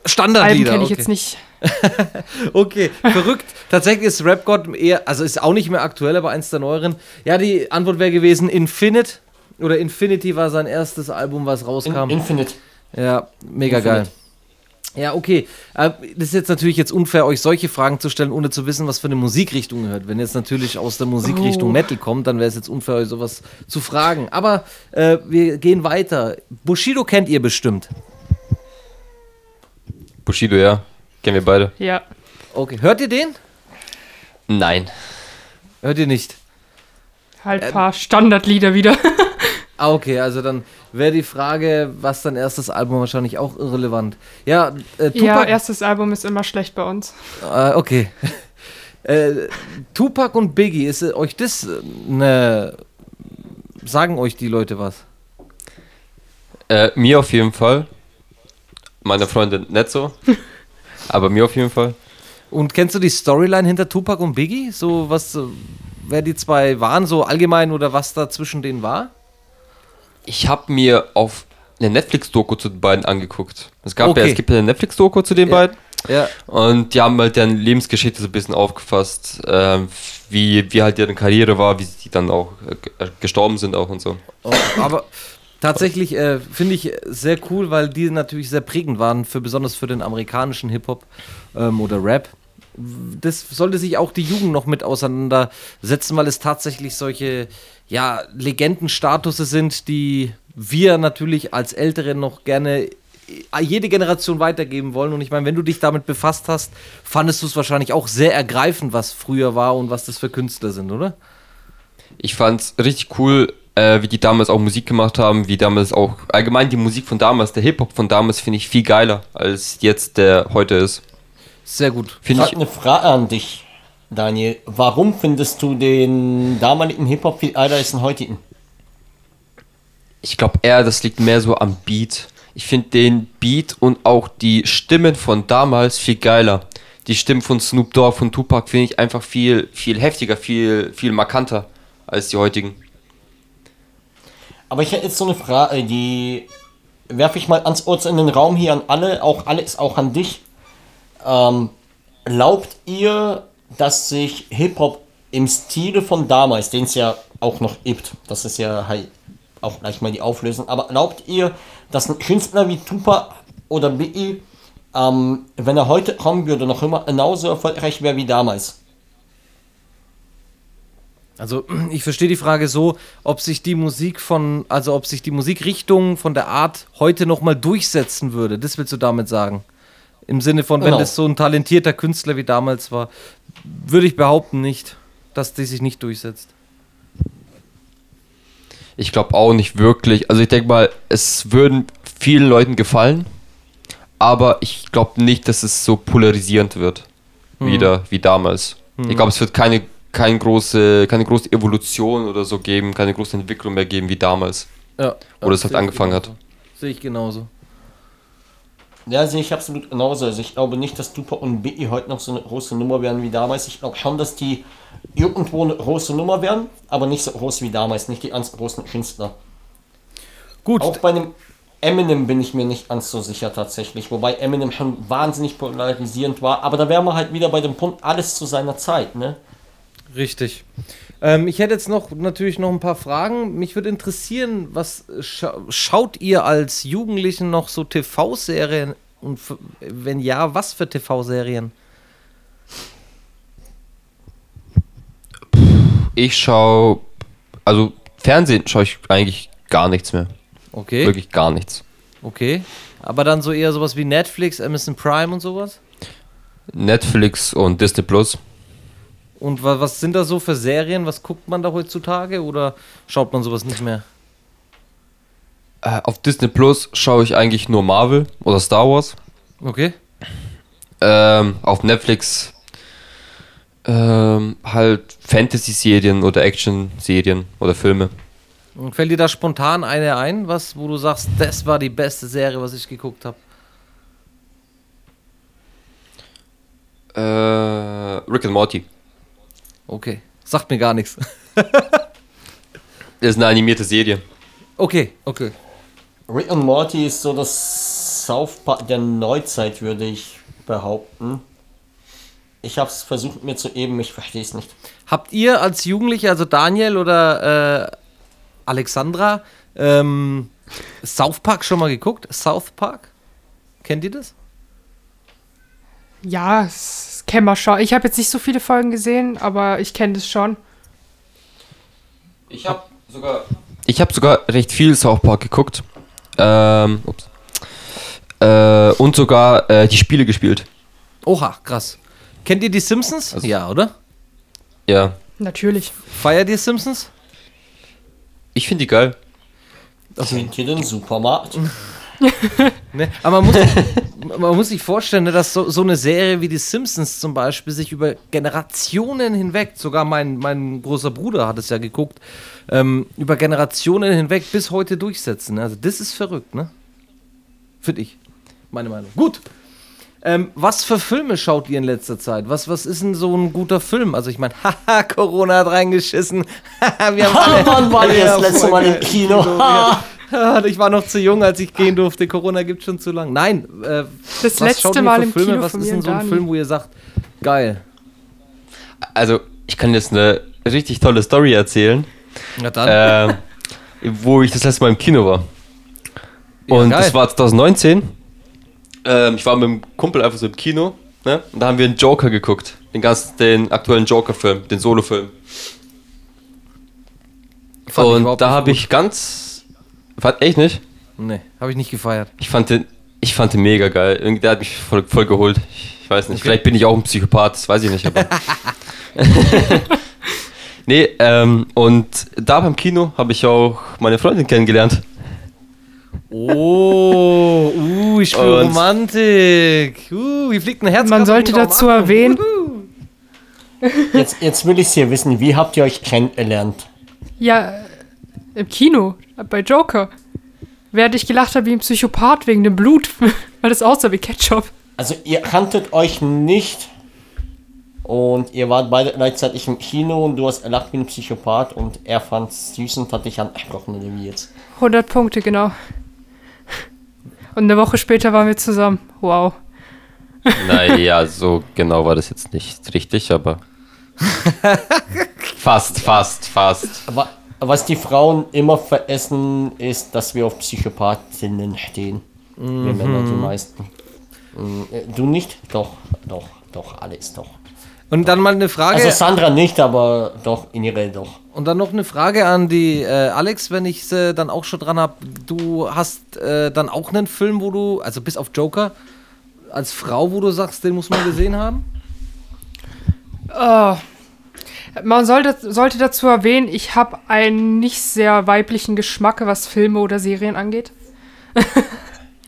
Standardlieder. kenne ich okay. jetzt nicht. Okay, verrückt. Tatsächlich ist Rap God eher, also ist auch nicht mehr aktuell, aber eins der neueren. Ja, die Antwort wäre gewesen Infinite. Oder Infinity war sein erstes Album, was In, rauskam. Infinite. ja, mega Infinite. geil. Ja, okay. Äh, Das ist jetzt natürlich jetzt unfair, euch solche Fragen zu stellen, ohne zu wissen, was für eine Musikrichtung ihr hört. Wenn jetzt natürlich aus der Musikrichtung Oh. Metal kommt, dann wäre es jetzt unfair, euch sowas zu fragen. Aber äh, wir gehen weiter. Bushido kennt ihr bestimmt. Bushido, ja. Kennen wir beide. Ja. Okay, hört ihr den? Nein. Hört ihr nicht? Halt Ähm. ein paar Standardlieder wieder. Ah, okay, also dann wäre die Frage, was dein erstes Album wahrscheinlich auch irrelevant. Ja, äh, Tupac. ja, erstes Album ist immer schlecht bei uns. äh, okay. äh, Tupac und Biggie, ist äh, euch das eine. Sagen euch die Leute was? Äh, mir auf jeden Fall. Meiner Freundin nicht so. aber mir auf jeden Fall. Und kennst du die Storyline hinter Tupac und Biggie? So was, äh, wer die zwei waren, so allgemein oder was da zwischen denen war? Ich habe mir auf eine Netflix-Doku zu den beiden angeguckt. Es gab Okay. ja, es gibt ja eine Netflix-Doku zu den Ja. beiden. Ja, Und die haben halt deren Lebensgeschichte so ein bisschen aufgefasst, ähm, wie, wie halt deren Karriere war, wie sie dann auch äh, äh, gestorben sind auch und so. Oh, aber tatsächlich äh, finde ich sehr cool, weil die natürlich sehr prägend waren, für, besonders für den amerikanischen Hip-Hop ähm, oder Rap. Das sollte sich auch die Jugend noch mit auseinandersetzen, weil es tatsächlich solche ja, Legendenstatuse sind, die wir natürlich als Ältere noch gerne jede Generation weitergeben wollen. Und ich meine, wenn du dich damit befasst hast, fandest du es wahrscheinlich auch sehr ergreifend, was früher war und was das für Künstler sind, oder? Ich fand's richtig cool, äh, wie die damals auch Musik gemacht haben, wie damals auch allgemein die Musik von damals, der Hip-Hop von damals finde ich viel geiler, als jetzt der heute ist. Sehr gut. Ich Finde habe ich, eine Frage an dich, Daniel. Warum findest du den damaligen Hip-Hop viel geiler als den heutigen? ich glaube eher, das liegt mehr so am Beat. Ich finde den Beat und auch die Stimmen von damals viel geiler. Die Stimmen von Snoop Dogg, von Tupac finde ich einfach viel, viel heftiger, viel, viel markanter als die heutigen. Aber ich hätte jetzt so eine Frage, die werfe ich mal ans Orts in den Raum hier an alle, auch Alex, auch an dich. Ähm, glaubt ihr, dass sich Hip-Hop im Stile von damals, den es ja auch noch gibt, das ist ja halt auch gleich mal die Auflösung, aber glaubt ihr, dass ein Künstler wie Tupac oder Biggie, ähm, wenn er heute kommen würde, noch immer genauso erfolgreich wäre wie damals? Also ich verstehe die Frage so, ob sich die Musik von, also ob sich die Musikrichtung von der Art heute nochmal durchsetzen würde. Das willst du damit sagen? Im Sinne von, wenn Genau. das so ein talentierter Künstler wie damals war, würde ich behaupten nicht, dass die sich nicht durchsetzt. Ich glaube auch nicht wirklich. Also ich denke mal, es würden vielen Leuten gefallen, aber ich glaube nicht, dass es so polarisierend wird wieder wie damals. Ich glaube, es wird keine, keine, große, keine große Evolution oder so geben, keine große Entwicklung mehr geben wie damals. Ja, Wo das halt angefangen hat. Sehe ich genauso. Ja, sehe ich absolut genauso. Also ich glaube nicht, dass Tupac und Biggie heute noch so eine große Nummer werden wie damals. Ich glaube schon, dass die irgendwo eine große Nummer werden, aber nicht so groß wie damals, nicht die ganz großen Künstler. Gut, Auch bei dem Eminem bin ich mir nicht ganz so sicher tatsächlich, wobei Eminem schon wahnsinnig polarisierend war, aber da wären wir halt wieder bei dem Punkt, alles zu seiner Zeit, ne? Richtig. Ähm, ich hätte jetzt noch natürlich noch ein paar Fragen. Mich würde interessieren, was scha schaut ihr als Jugendlichen noch so TV-Serien und wenn ja, was für TV-Serien? Ich schaue, also Fernsehen schaue ich eigentlich gar nichts mehr. Okay. Wirklich gar nichts. Okay. Aber dann so eher sowas wie Netflix, Amazon Prime und sowas? Netflix und Disney Plus. Und wa was sind da so für Serien? Was guckt man da heutzutage? Oder schaut man sowas nicht mehr? Äh, auf Disney Plus schaue ich eigentlich nur Marvel oder Star Wars. Okay. Ähm, auf Netflix ähm, halt Fantasy-Serien oder Action-Serien oder Filme. Und fällt dir da spontan eine ein, was, wo du sagst, das war die beste Serie, was ich geguckt habe? Äh, Rick and Morty. Okay. Sagt mir gar nichts. Das ist eine animierte Serie. Okay, okay. Rick und Morty ist so das South Park der Neuzeit, würde ich behaupten. Ich habe es versucht mir zu eben, ich verstehe es nicht. Habt ihr als Jugendliche, also Daniel oder äh, Alexandra, ähm, South Park schon mal geguckt? South Park? Kennt ihr das? Ja, das kennen wir schon. Ich habe jetzt nicht so viele Folgen gesehen, aber ich kenne das schon. Ich habe sogar. Ich habe sogar recht viel South Park geguckt. Ähm, ups. Äh, und sogar äh, die Spiele gespielt. Oha, krass. Kennt ihr die Simpsons? Also- ja, oder? Ja. Natürlich. Feiert ihr Simpsons? Ich finde die geil. Kennt ihr den Supermarkt? Ne? Aber man muss, man muss sich vorstellen, ne, dass so, so eine Serie wie die Simpsons zum Beispiel sich über Generationen hinweg, sogar mein, mein großer Bruder hat es ja geguckt, ähm, über Generationen hinweg bis heute durchsetzen. Also das ist verrückt, ne? Finde ich. Meine Meinung. Gut. Ähm, was für Filme schaut ihr in letzter Zeit? Was, was ist denn so ein guter Film? Also ich meine, haha, Corona hat reingeschissen. Haha, wir haben alle, Wann war ihr Ja, das letzte Mal im geil. Kino? Ja. Ich war noch zu jung, als ich gehen durfte. Corona gibt schon zu lang. Nein, äh, Das was letzte Mal für im Filme? Kino Was von ist denn so ein. Film, wo ihr sagt, geil? Also, ich kann jetzt eine richtig tolle Story erzählen, Na dann. ähm, wo ich das letzte Mal im Kino war. Ja, Und geil. das war 2019. Ähm, ich war mit dem Kumpel einfach so im Kino. Ne? Und da haben wir einen Joker geguckt. Den ganzen, den aktuellen Joker-Film, den Solo-Film. Und da habe ich ganz. Fand echt nicht? Nee, habe ich nicht gefeiert. Ich fand den, ich fand den mega geil. Irgendwie, der hat mich voll, voll geholt. Ich weiß nicht. Vielleicht bin ich auch ein Psychopath, das weiß ich nicht. Aber nee, ähm, und da beim Kino habe ich auch meine Freundin kennengelernt. Oh, uh, ich spüre Romantik. Uh, hier fliegt ein Herz. Man sollte dazu erwähnen, Jetzt, jetzt will ich es hier wissen, wie habt ihr euch kennengelernt? ja, im Kino, bei Joker. Während ich gelacht habe wie ein Psychopath wegen dem Blut, weil das aussah wie Ketchup. Also ihr kanntet euch nicht und ihr wart beide gleichzeitig im Kino und du hast gelacht wie ein Psychopath und er fand's süß und hat dich angesprochen oder wie jetzt? 100 Punkte, genau. Und eine Woche später waren wir zusammen. Wow. Naja, so genau war das jetzt nicht richtig, aber. fast, fast, fast. Aber was die Frauen immer veressen, ist, dass wir auf Psychopathinnen stehen. Wir Männer die meisten. Äh, Du nicht? Doch, doch, doch, alles doch. Und dann mal eine Frage. Also Sandra nicht, aber doch, Inirel doch. Und dann noch eine Frage an die äh, Alex, wenn ich sie dann auch schon dran habe. Du hast äh, dann auch einen Film, wo du, also bis auf Joker, als Frau, wo du sagst, den muss man gesehen haben? Oh. Man sollte, sollte dazu erwähnen, ich habe einen nicht sehr weiblichen Geschmack, was Filme oder Serien angeht.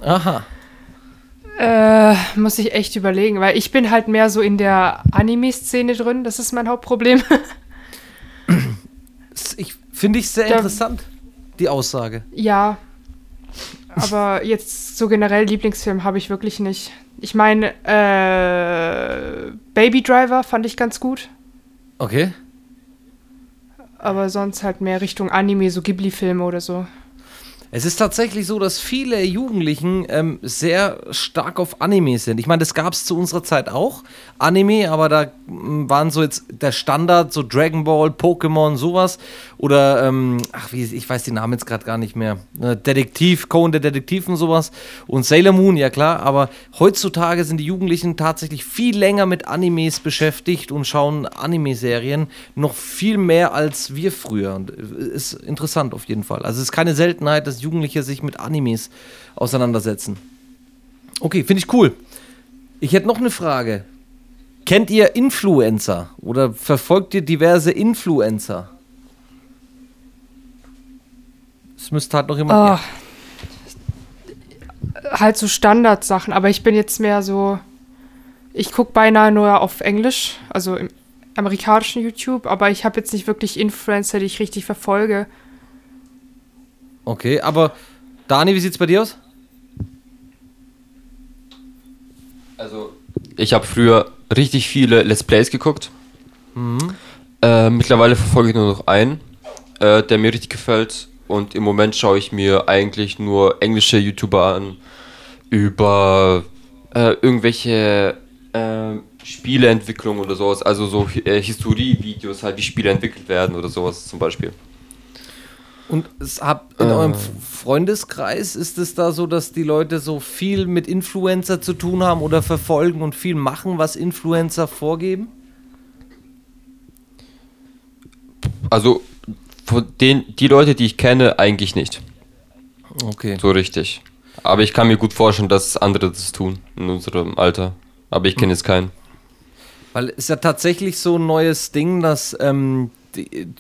Aha. Äh, muss ich echt überlegen, weil ich bin halt mehr so in der Anime-Szene drin. Das ist mein Hauptproblem. Ich finde ich sehr Da- interessant, die Aussage. ja. Aber jetzt so generell Lieblingsfilm habe ich wirklich nicht. Ich meine, äh, Baby Driver fand ich ganz gut aber sonst halt mehr Richtung Anime, so Ghibli-Filme oder so. Es ist tatsächlich so, dass viele Jugendlichen ähm, sehr stark auf Anime sind. Ich meine, das gab es zu unserer Zeit auch, Anime, aber da m, waren so jetzt der Standard, so Dragon Ball, Pokémon, sowas. Oder, ähm, ach, wie, ich weiß die Namen jetzt gerade gar nicht mehr. Äh, Detektiv, Cohen der Detektiv und sowas. Und Sailor Moon, ja klar, aber heutzutage sind die Jugendlichen tatsächlich viel länger mit Animes beschäftigt und schauen Anime-Serien noch viel mehr als wir früher. Und, äh, Ist interessant auf jeden Fall. Also es ist keine Seltenheit, dass Jugendliche sich mit Animes auseinandersetzen. Okay, finde ich cool. Ich hätte noch eine Frage. Kennt ihr Influencer oder verfolgt ihr diverse Influencer? Es müsste halt noch jemand. Oh. Halt so Standardsachen, aber ich bin jetzt mehr so. Ich gucke beinahe nur auf Englisch, also im amerikanischen YouTube, aber ich habe jetzt nicht wirklich Influencer, die ich richtig verfolge. Okay, aber Dani, wie sieht's bei dir aus? Also, ich habe früher richtig viele Let's Plays geguckt. Äh, mittlerweile verfolge ich nur noch einen, äh, der mir richtig gefällt. Und im Moment schaue ich mir eigentlich nur englische YouTuber an über äh, irgendwelche äh, Spieleentwicklung oder sowas. Also so äh, Historie-Videos, halt wie Spiele entwickelt werden oder sowas zum Beispiel. Und es hab in Äh. eurem Freundeskreis ist es da so, dass die Leute so viel mit Influencer zu tun haben oder verfolgen und viel machen, was Influencer vorgeben? Also von den, die Leute, die ich kenne, eigentlich nicht. Okay. So richtig. Aber ich kann mir gut vorstellen, dass andere das tun in unserem Alter. Aber ich kenne jetzt keinen. Weil es ist ja tatsächlich so ein neues Ding, dass ähm,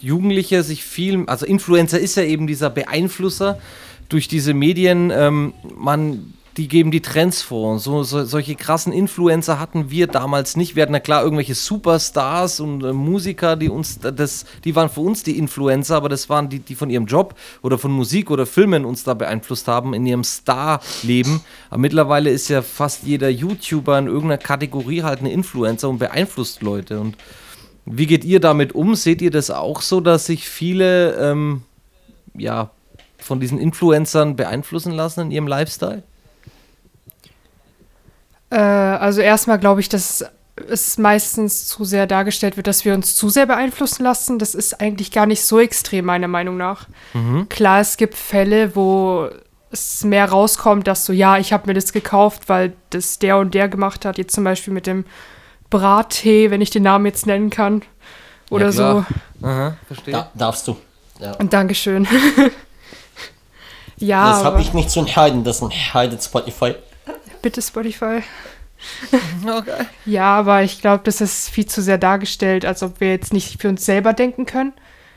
Jugendliche sich viel, also Influencer ist ja eben dieser Beeinflusser durch diese Medien, ähm, man, die geben die Trends vor. So, so, solche krassen Influencer hatten wir damals nicht. Wir hatten ja klar irgendwelche Superstars und äh, Musiker, die uns da- das, die waren für uns die Influencer, aber das waren die, die von ihrem Job oder von Musik oder Filmen uns da beeinflusst haben in ihrem Star-Leben. Aber mittlerweile ist ja fast jeder YouTuber in irgendeiner Kategorie halt ein Influencer und beeinflusst Leute. Und wie geht ihr damit um? Seht ihr das auch so, dass sich viele ähm, ja, von diesen Influencern beeinflussen lassen in ihrem Lifestyle? Äh, also erstmal glaube ich, dass es meistens zu sehr dargestellt wird, dass wir uns zu sehr beeinflussen lassen. Das ist eigentlich gar nicht so extrem, meiner Meinung nach. Klar, es gibt Fälle, wo es mehr rauskommt, dass so, ja, ich habe mir das gekauft, weil das der und der gemacht hat. Jetzt zum Beispiel mit dem Brattee, wenn ich den Namen jetzt nennen kann. Oder Ja, so. Aha, verstehe. Da, darfst du. Ja. Und Dankeschön. ja, Das habe ich nicht zu entscheiden, das entscheidet Spotify. bitte Spotify. Okay. Ja, aber ich glaube, das ist viel zu sehr dargestellt, als ob wir jetzt nicht für uns selber denken können.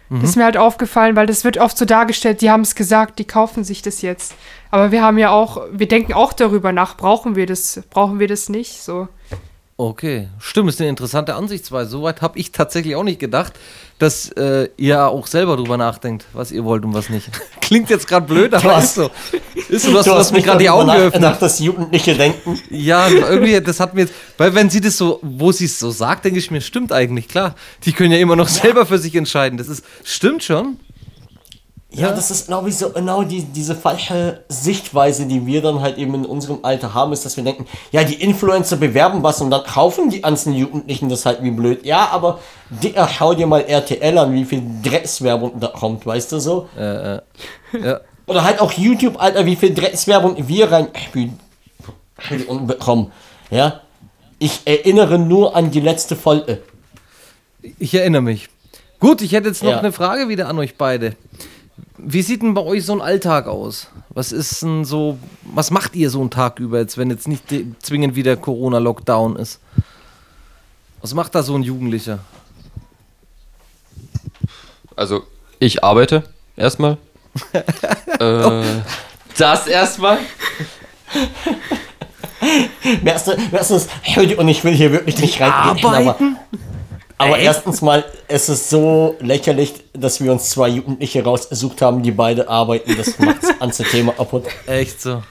Das ist mir halt aufgefallen, weil das wird oft so dargestellt, die haben es gesagt, die kaufen sich das jetzt. Aber wir haben ja auch, wir denken auch darüber nach, brauchen wir das, brauchen wir das nicht, so. Okay, stimmt, ist eine interessante Ansichtsweise. Soweit habe ich tatsächlich auch nicht gedacht, dass äh, ihr auch selber drüber nachdenkt, was ihr wollt und was nicht. Klingt jetzt gerade blöd, aber hast- ist so. Ist so, du hast, du hast mir gerade die Augen geöffnet. nachgedacht, dass Jugendliche denken. Ja, irgendwie, das hat mir jetzt, weil wenn sie das so, wo sie es so sagt, denke ich mir, stimmt eigentlich, klar. Die können ja immer noch selber für sich entscheiden. Das ist, stimmt schon. Ja, das ist, glaube ich, so genau die, diese falsche Sichtweise, die wir dann halt eben in unserem Alter haben, ist, dass wir denken, ja, die Influencer bewerben was und dann kaufen die ganzen Jugendlichen das halt wie blöd. Ja, aber Dicker, schau dir mal RTL an, wie viel Dreckswerbung da kommt, weißt du so? Ja. Oder halt auch YouTube, Alter, wie viel Dreckswerbung wir rein und bekommen. Ja? Ich erinnere nur an die letzte Folge. Ich erinnere mich. Gut, ich hätte jetzt noch Ja. eine Frage wieder an euch beide. Wie sieht denn bei euch so ein Alltag aus? Was ist denn so, was macht ihr so einen Tag über jetzt, wenn jetzt nicht zwingend wieder Corona-Lockdown ist? Was macht da so ein Jugendlicher? Also, ich arbeite erstmal. äh, das erstmal. Merkst du, merkst du das? Und ich will hier wirklich nicht reingehen. Aber, Arbeiten? Aber erstens mal, es ist so lächerlich, dass wir uns zwei Jugendliche rausgesucht haben, die beide arbeiten. Das macht das ganze Thema kaputt. Echt so.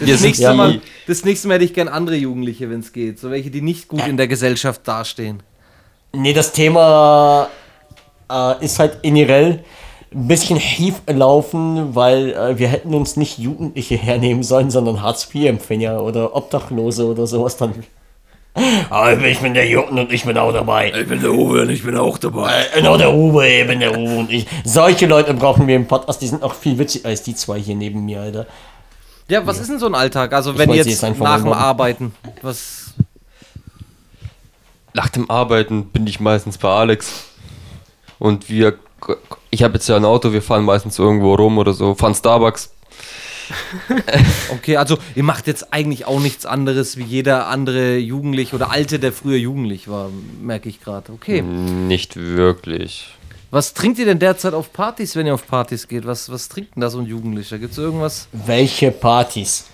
Das sind nächste, Mal, das nächste Mal hätte ich gern andere Jugendliche, wenn es geht. So welche, die nicht gut in der Gesellschaft dastehen. Nee, das Thema äh, ist halt generell, ein bisschen schief laufen, weil äh, wir hätten uns nicht Jugendliche hernehmen sollen, sondern Hartz-IV-Empfänger oder Obdachlose oder sowas dann. Ah, ich bin der Jucken und ich bin auch dabei. Ich bin der Uwe und ich bin auch dabei. Äh, Genau, der Uwe, ich bin der Uwe und ich. Solche Leute brauchen wir im Podcast, die sind auch viel witziger als die zwei hier neben mir, Alter. Ja, was ist denn so ein Alltag? Also wenn jetzt jetzt nach dem. Arbeiten, was... Nach dem Arbeiten bin ich meistens bei Alex. Und wir, ich habe jetzt ja ein Auto, wir fahren meistens irgendwo rum oder so, fahren Starbucks. Okay, also ihr macht jetzt eigentlich auch nichts anderes wie jeder andere Jugendliche oder Alte, der früher jugendlich war, merke ich gerade. Okay. Nicht wirklich. Was trinkt ihr denn derzeit auf Partys, wenn ihr auf Partys geht? Was, was trinkt denn da so ein Jugendlicher? Gibt es irgendwas? Welche Partys?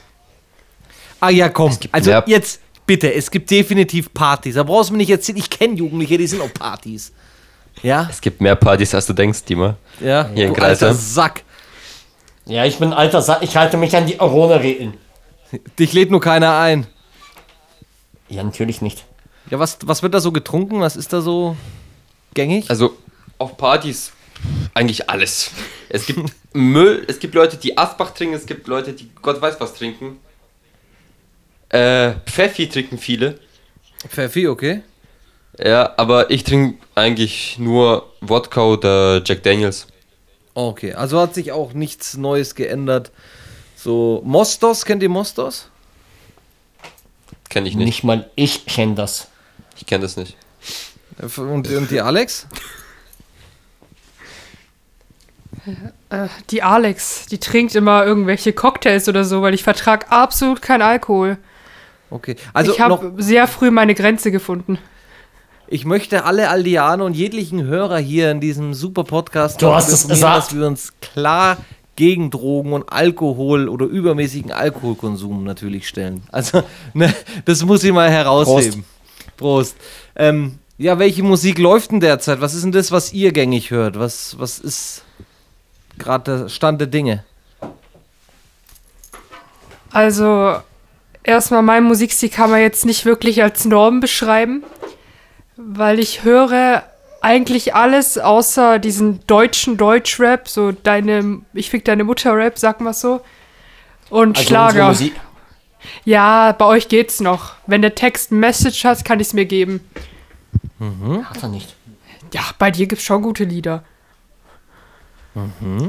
Ah ja, komm. Also mehr- jetzt bitte, es gibt definitiv Partys. Da brauchst du mir nicht erzählen, ich kenne Jugendliche, die sind auf Partys. Ja? Es gibt mehr Partys, als du denkst, Dima. Ja? Hier in du alter Kreisheim. Sack. Ja, ich bin alter Sa ich halte mich an die Corona-Regeln. Dich lädt nur keiner ein. Ja, natürlich nicht. Ja, was, was wird da so getrunken? Was ist da so gängig? Also auf Partys eigentlich alles. Es gibt Müll, es gibt Leute, die Asbach trinken, es gibt Leute, die Gott weiß was trinken. Äh, Pfeffi trinken viele. Pfeffi, okay. Ja, aber ich trinke eigentlich nur Wodka oder Jack Daniels. Okay, also hat sich auch nichts Neues geändert. So, Mostos, kennt ihr Mostos? Kenne ich nicht. Nicht mal ich kenne das. Ich kenne das nicht. Und, und die Alex? Äh, die Alex, die trinkt immer irgendwelche Cocktails oder so, weil ich vertrag absolut keinen Alkohol. Okay, also ich noch, habe sehr früh meine Grenze gefunden. Ich möchte alle Aldianer und jeglichen Hörer hier in diesem super Podcast Du hast es informieren, gesagt. dass wir uns klar gegen Drogen und Alkohol oder übermäßigen Alkoholkonsum natürlich stellen. Also, ne, das muss ich mal herausheben. Prost. Ähm, ja, welche Musik läuft denn derzeit? Was ist denn das, was ihr gängig hört? Was, was ist gerade der Stand der Dinge? Also, erstmal mein Musikstil kann man jetzt nicht wirklich als Norm beschreiben, weil ich höre eigentlich alles außer diesen deutschen Deutschrap, so deine, ich fick deine Mutter-Rap, sag mal so. Und Also Schlager. Musik. Ja, bei euch geht's noch. Wenn der Text ein Message hat, kann ich's mir geben. Hat er nicht. Ja, bei dir gibt's schon gute Lieder.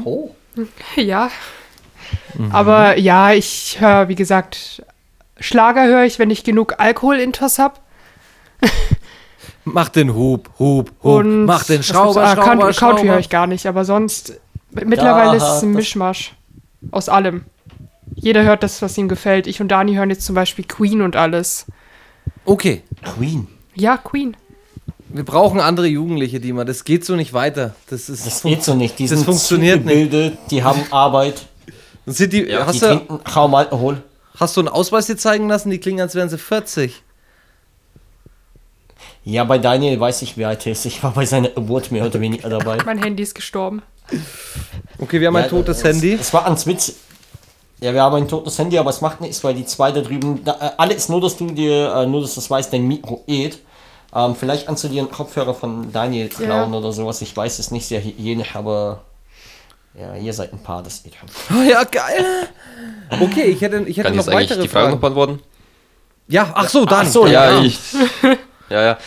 Oh. Ja. Aber ja, ich höre, wie gesagt, Schlager höre ich, wenn ich genug Alkoholintos hab. Mach den Hub, Hub, Hub. Und Mach den Schrauber? Ah, Schrauber, Country, Schrauber. Country höre ich gar nicht, aber sonst mittlerweile ist es ein Mischmasch aus allem. Jeder hört das, was ihm gefällt. Ich und Dani hören jetzt zum Beispiel Queen und alles. Okay, Queen. Ja, Queen. wir brauchen andere Jugendliche, die mal. Das geht so nicht weiter. Das ist Das geht so nicht. Die Das sind funktioniert nicht. die haben Arbeit, Sind die, die hast, du, trinken kaum Alkohol. hast du einen Ausweis dir zeigen lassen? Die klingen, als wären sie 40. Ja, bei Daniel weiß ich, wie alt er ist. Ich war bei seiner Geburt mehr oder weniger dabei. Mein Handy ist gestorben. Okay, wir haben ein Ja, totes es- Handy. Es war ans Witz. Ja, wir haben ein totes Handy, aber es macht nichts, weil die zwei da drüben. Da, äh, alles nur, dass du dir, äh, nur dass das weißt, dein Mikro geht. Ähm, vielleicht kannst du dir einen Kopfhörer von Daniel klauen oder sowas. Ich weiß es nicht sehr hygienisch, aber. Ja, ihr seid ein Paar, das geht schon. Oh, ja, geil. Okay, ich hätte, ich hätte Kann ich noch jetzt eigentlich weitere die Frage noch Fragen. beantworten? Ja, ach so, dann. Ach so, Ja, ja. ich. ja,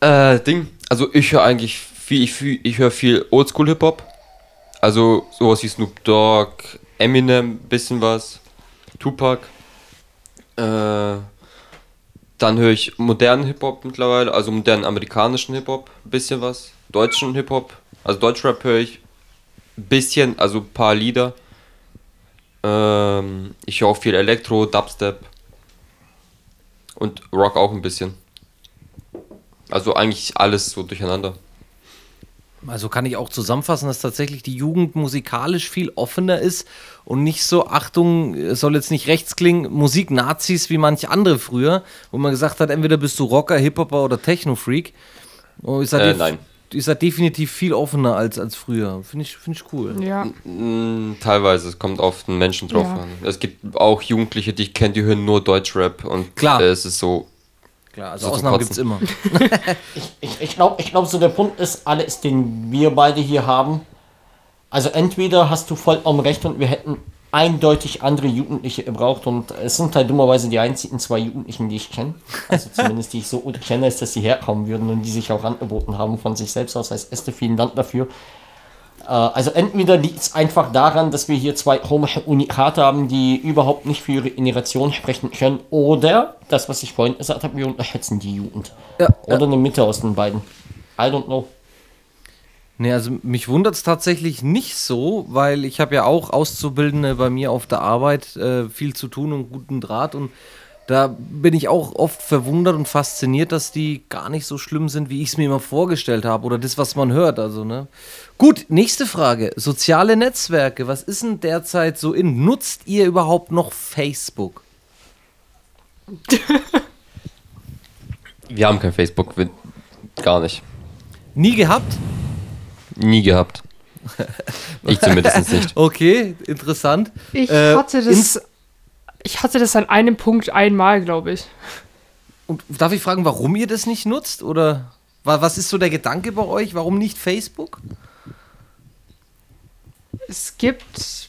ja. Äh, Ding. Also ich höre eigentlich viel, ich, ich höre viel Oldschool-Hip-Hop. Also sowas wie Snoop Dogg, Eminem, bisschen was, Tupac. Äh, dann höre ich modernen Hip-Hop mittlerweile, also modernen amerikanischen Hip-Hop, bisschen was. Deutschen Hip-Hop, also Deutschrap höre ich bisschen, also paar Lieder. Ähm, ich höre auch viel Elektro, Dubstep. Und Rock auch ein bisschen. Also eigentlich alles so durcheinander. Also kann ich auch zusammenfassen, dass tatsächlich die Jugend musikalisch viel offener ist und nicht so, Achtung, es soll jetzt nicht rechts klingen, Musik-Nazis wie manche andere früher, wo man gesagt hat, entweder bist du Rocker, Hip-Hopper oder Techno-Freak. Seid, Äh, nein. Ihr seid definitiv viel offener als, als früher. Finde ich, find ich cool. Ja. Teilweise, es kommt auf den Menschen drauf Ja. an. Es gibt auch Jugendliche, die ich kenne, die hören nur Deutschrap und Klar. äh, es ist so, klar. Also So Ausnahmen gibt es immer. Ich, ich, ich glaube, ich glaub, so der Punkt ist, alles, den wir beide hier haben. Also entweder hast du vollkommen recht und wir hätten eindeutig andere Jugendliche gebraucht und es sind halt dummerweise die einzigen zwei Jugendlichen, die ich kenne. Also zumindest die ich so gut kenne, ist, dass sie herkommen würden und die sich auch angeboten haben von sich selbst aus. Heißt Este, vielen Dank dafür. Äh, Also entweder liegt es einfach daran, dass wir hier zwei komische Unikate haben, die überhaupt nicht für ihre Generation sprechen können, oder das, was ich vorhin gesagt habe, wir unterschätzen die Jugend. Ja, Oder eine Mitte aus den beiden. I don't know. Nee, also mich wundert es tatsächlich nicht so, weil ich habe ja auch Auszubildende bei mir auf der Arbeit, äh, viel zu tun und guten Draht und da bin ich auch oft verwundert und fasziniert, dass die gar nicht so schlimm sind, wie ich es mir immer vorgestellt habe oder das, was man hört. Also, ne? Gut, nächste Frage. Soziale Netzwerke, was ist denn derzeit so in? Nutzt ihr überhaupt noch Facebook? Wir haben kein Facebook, wir, gar nicht. Nie gehabt? Nie gehabt. Ich zumindest nicht. Okay, interessant. Ich Äh, hatte das. Ich hatte das an einem Punkt einmal, glaube ich. Und darf ich fragen, warum ihr das nicht nutzt? Oder wa- was ist so der Gedanke bei euch? Warum nicht Facebook? Es gibt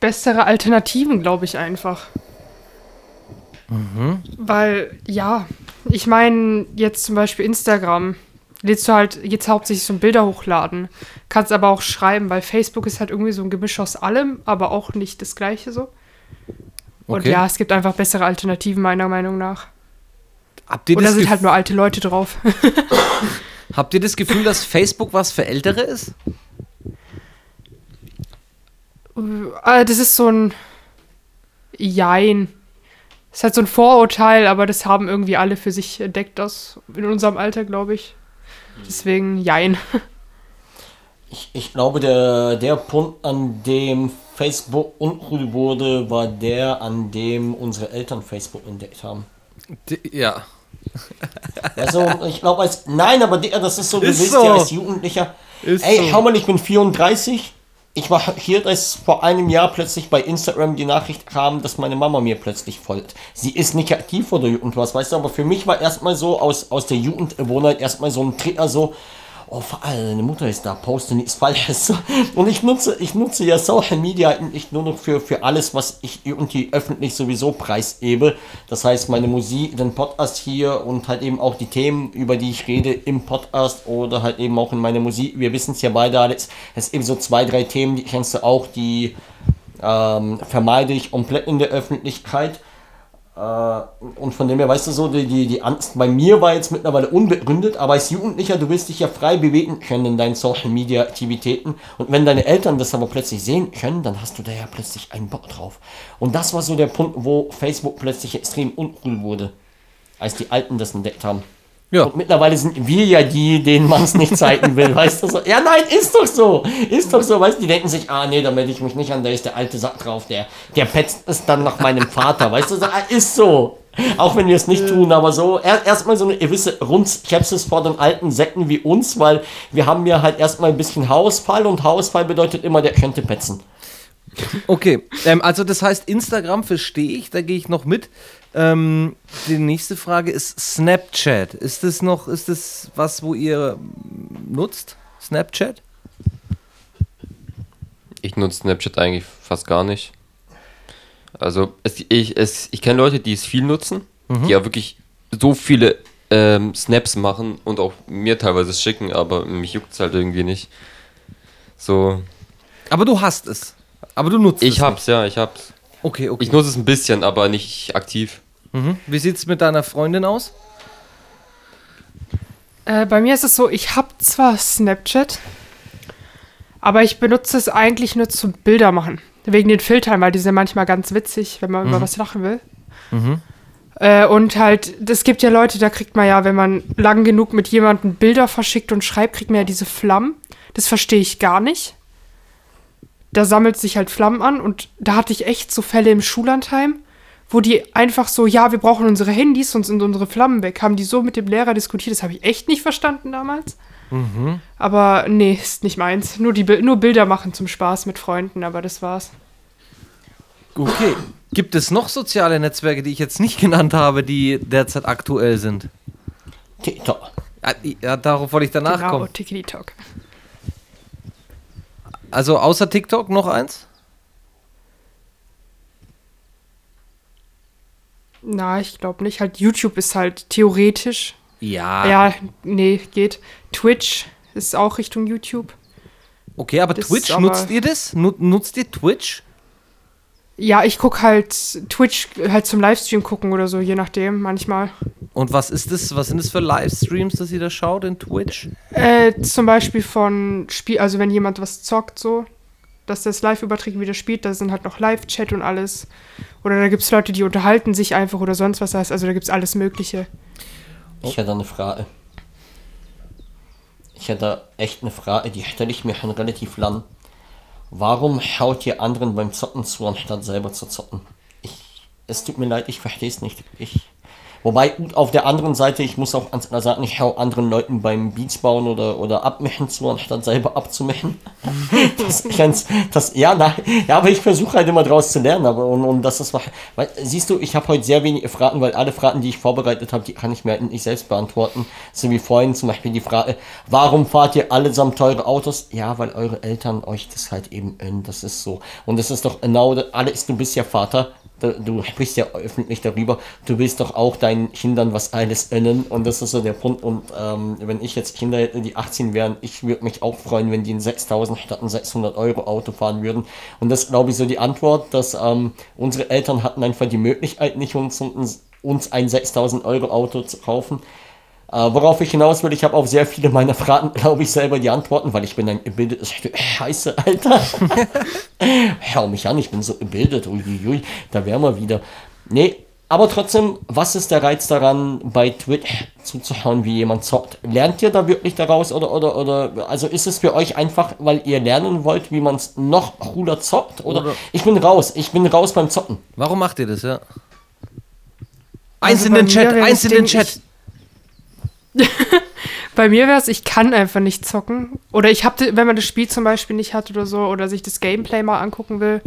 bessere Alternativen, glaube ich einfach. Weil, ja, ich meine, jetzt zum Beispiel Instagram, lädst du halt jetzt hauptsächlich so Bilder hochladen. Kannst aber auch schreiben, weil Facebook ist halt irgendwie so ein Gemisch aus allem, aber auch nicht das Gleiche so. Und Okay. ja, es gibt einfach bessere Alternativen, meiner Meinung nach. Habt ihr, Oder das sind halt nur alte Leute drauf. habt ihr das Gefühl, dass Facebook was für Ältere ist? Äh, das ist so ein Jein. ist halt so ein Vorurteil, aber das haben irgendwie alle für sich entdeckt, das in unserem Alter, glaube ich. Deswegen Jein. Ich, ich glaube, der, der Punkt, an dem Facebook uncool wurde, war der, an dem unsere Eltern Facebook entdeckt haben. ja. Also, ich glaube, als. Nein, aber das ist so, du Ist willst so. ja als Jugendlicher. Ist Ey, so. schau mal, ich bin 34. Ich war hier, dass vor einem Jahr plötzlich bei Instagram die Nachricht kam, dass meine Mama mir plötzlich folgt. Sie ist nicht aktiv oder irgendwas, weißt du, aber für mich war erstmal so aus, aus der Jugendgewohnheit erstmal so ein Trigger so, oh, deine Mutter ist da, poste nichts Falsches. Und ich nutze, ich nutze ja Social Media eigentlich nur noch für, für alles, was ich irgendwie öffentlich sowieso preisgebe. Das heißt, meine Musik, den Podcast hier und halt eben auch die Themen, über die ich rede im Podcast oder halt eben auch in meiner Musik. Wir wissen es ja beide alles. Es sind eben so zwei, drei Themen, die kennst du auch, die ähm, vermeide ich komplett in der Öffentlichkeit. Äh, und von dem her, weißt du so, die, die, die Angst bei mir war jetzt mittlerweile unbegründet, aber als Jugendlicher, du willst dich ja frei bewegen können in deinen Social Media Aktivitäten. Und wenn deine Eltern das aber plötzlich sehen können, dann hast du da ja plötzlich einen Bock drauf. Und das war so der Punkt, wo Facebook plötzlich extrem uncool wurde, als die Alten das entdeckt haben. Ja. Und mittlerweile sind wir ja die, denen man es nicht zeigen will, weißt du so. Ja, nein, ist doch so. Ist doch so, weißt du, die denken sich, ah nee, da melde ich mich nicht an, da ist der alte Sack drauf, der, der petzt es dann nach meinem Vater, weißt du, so, ah, ist so. Auch wenn wir es nicht tun, aber so, er, erstmal so eine gewisse Rundskepsis vor den alten Säcken wie uns, weil wir haben ja halt erstmal ein bisschen Hausfall und Hausfall bedeutet immer, der könnte petzen. Okay, ähm, also das heißt, Instagram verstehe ich, da gehe ich noch mit. Ähm, die nächste Frage ist Snapchat. Ist das noch, ist das was, wo ihr nutzt? Snapchat? Ich nutze Snapchat eigentlich fast gar nicht. Also es, ich, es, ich kenne Leute, die es viel nutzen, die ja wirklich so viele ähm, Snaps machen und auch mir teilweise schicken, aber mich juckt es halt irgendwie nicht. So, Aber du hast es. Aber du nutzt es. ich hab's, ja, ich hab's. nicht. Okay, okay. Ich nutze es ein bisschen, aber nicht aktiv. mhm. Wie sieht es mit deiner Freundin aus? Äh, bei mir ist es so, ich habe zwar Snapchat, aber ich benutze es eigentlich nur zum Bilder machen. Wegen den Filtern, weil die sind manchmal ganz witzig, wenn man über was lachen will. Äh, und halt, es gibt ja Leute, da kriegt man ja, wenn man lang genug mit jemandem Bilder verschickt und schreibt, kriegt man ja diese Flammen. Das verstehe ich gar nicht. Da sammelt sich halt Flammen an und da hatte ich echt so Fälle im Schullandheim, wo die einfach so, ja, wir brauchen unsere Handys, sonst sind unsere Flammen weg. Haben die so mit dem Lehrer diskutiert, das habe ich echt nicht verstanden damals. Aber nee, ist nicht meins. Nur, die, Bil- nur Bilder machen zum Spaß mit Freunden, aber das war's. Okay. Gibt es noch soziale Netzwerke, die ich jetzt nicht genannt habe, die derzeit aktuell sind? TikTok. Ja, Ja, darauf wollte ich danach genau, kommen. Tiki-Talk. Also außer TikTok noch eins? Na, ich glaube nicht. Halt, YouTube ist halt theoretisch. Ja. Ja, nee, geht. Twitch ist auch Richtung YouTube. Okay, aber Das Twitch, aber- nutzt ihr das? Nu nutzt ihr Twitch? Ja, ich gucke halt Twitch halt zum Livestream gucken oder so, je nachdem, manchmal. Und was ist das? Was sind das für Livestreams, dass ihr da schaut in Twitch? Äh, zum Beispiel von Spiel, also wenn jemand was zockt, so, dass das live überträgt, wie das spielt, da sind halt noch Live-Chat und alles. Oder da gibt es Leute, die unterhalten sich einfach oder sonst was heißt. Also da gibt es alles Mögliche. Ich hätte eine Frage. Ich hätte echt eine Frage, die stelle ich mir schon relativ lang. Warum schaut ihr anderen beim Zocken zu, anstatt selber zu zocken? Ich, es tut mir leid, ich verstehe es nicht. Ich, wobei, gut, auf der anderen Seite, ich muss auch ans- sagen, ich schaue anderen Leuten beim Beats bauen oder, oder abmischen zu, anstatt selber abzumischen. das, ganz, das, ja, nein, ja, aber ich versuche halt immer draus zu lernen. Aber, und, und das ist, weil, siehst du, ich habe heute sehr wenige Fragen, weil alle Fragen, die ich vorbereitet habe, die kann ich mir halt nicht selbst beantworten. So wie vorhin zum Beispiel die Frage, warum fahrt ihr allesamt teure Autos? Ja, weil eure Eltern euch das halt eben gönnen. Das ist so. Und das ist doch genau, das- alles, du bist ja Vater. Du, sprichst ja öffentlich darüber. Du willst doch auch deinen Kindern was alles gönnen. Und das ist so der Punkt. Und ähm, wenn ich jetzt Kinder hätte, die 18 wären, ich würde mich auch freuen, wenn die ein 6000 statt ein 600 Euro Auto fahren würden. Und das glaube ich, so die Antwort, dass ähm, unsere Eltern hatten einfach die Möglichkeit nicht, uns, uns ein 6000 Euro Auto zu kaufen. Äh, worauf ich hinaus will, ich habe auf sehr viele meiner Fragen, glaube ich, selber die Antworten, weil ich bin ein gebildetes Stück Scheiße, Alter. Hör mich an, ich bin so gebildet. Uiuiui, da wären wir wieder. Nee, aber trotzdem, was ist der Reiz daran, bei Twitch zuzuschauen, wie jemand zockt? Lernt ihr da wirklich daraus oder, oder, oder, also ist es für euch einfach, weil ihr lernen wollt, wie man es noch cooler zockt? Oder, Oder- ich bin raus, ich bin raus beim Zocken. Warum macht ihr das, ja? Eins Also in bei den Chat, eins in den Chat. Bei mir wäre es, ich kann einfach nicht zocken. Oder ich habe, wenn man das Spiel zum Beispiel nicht hat oder so, oder sich das Gameplay mal angucken will.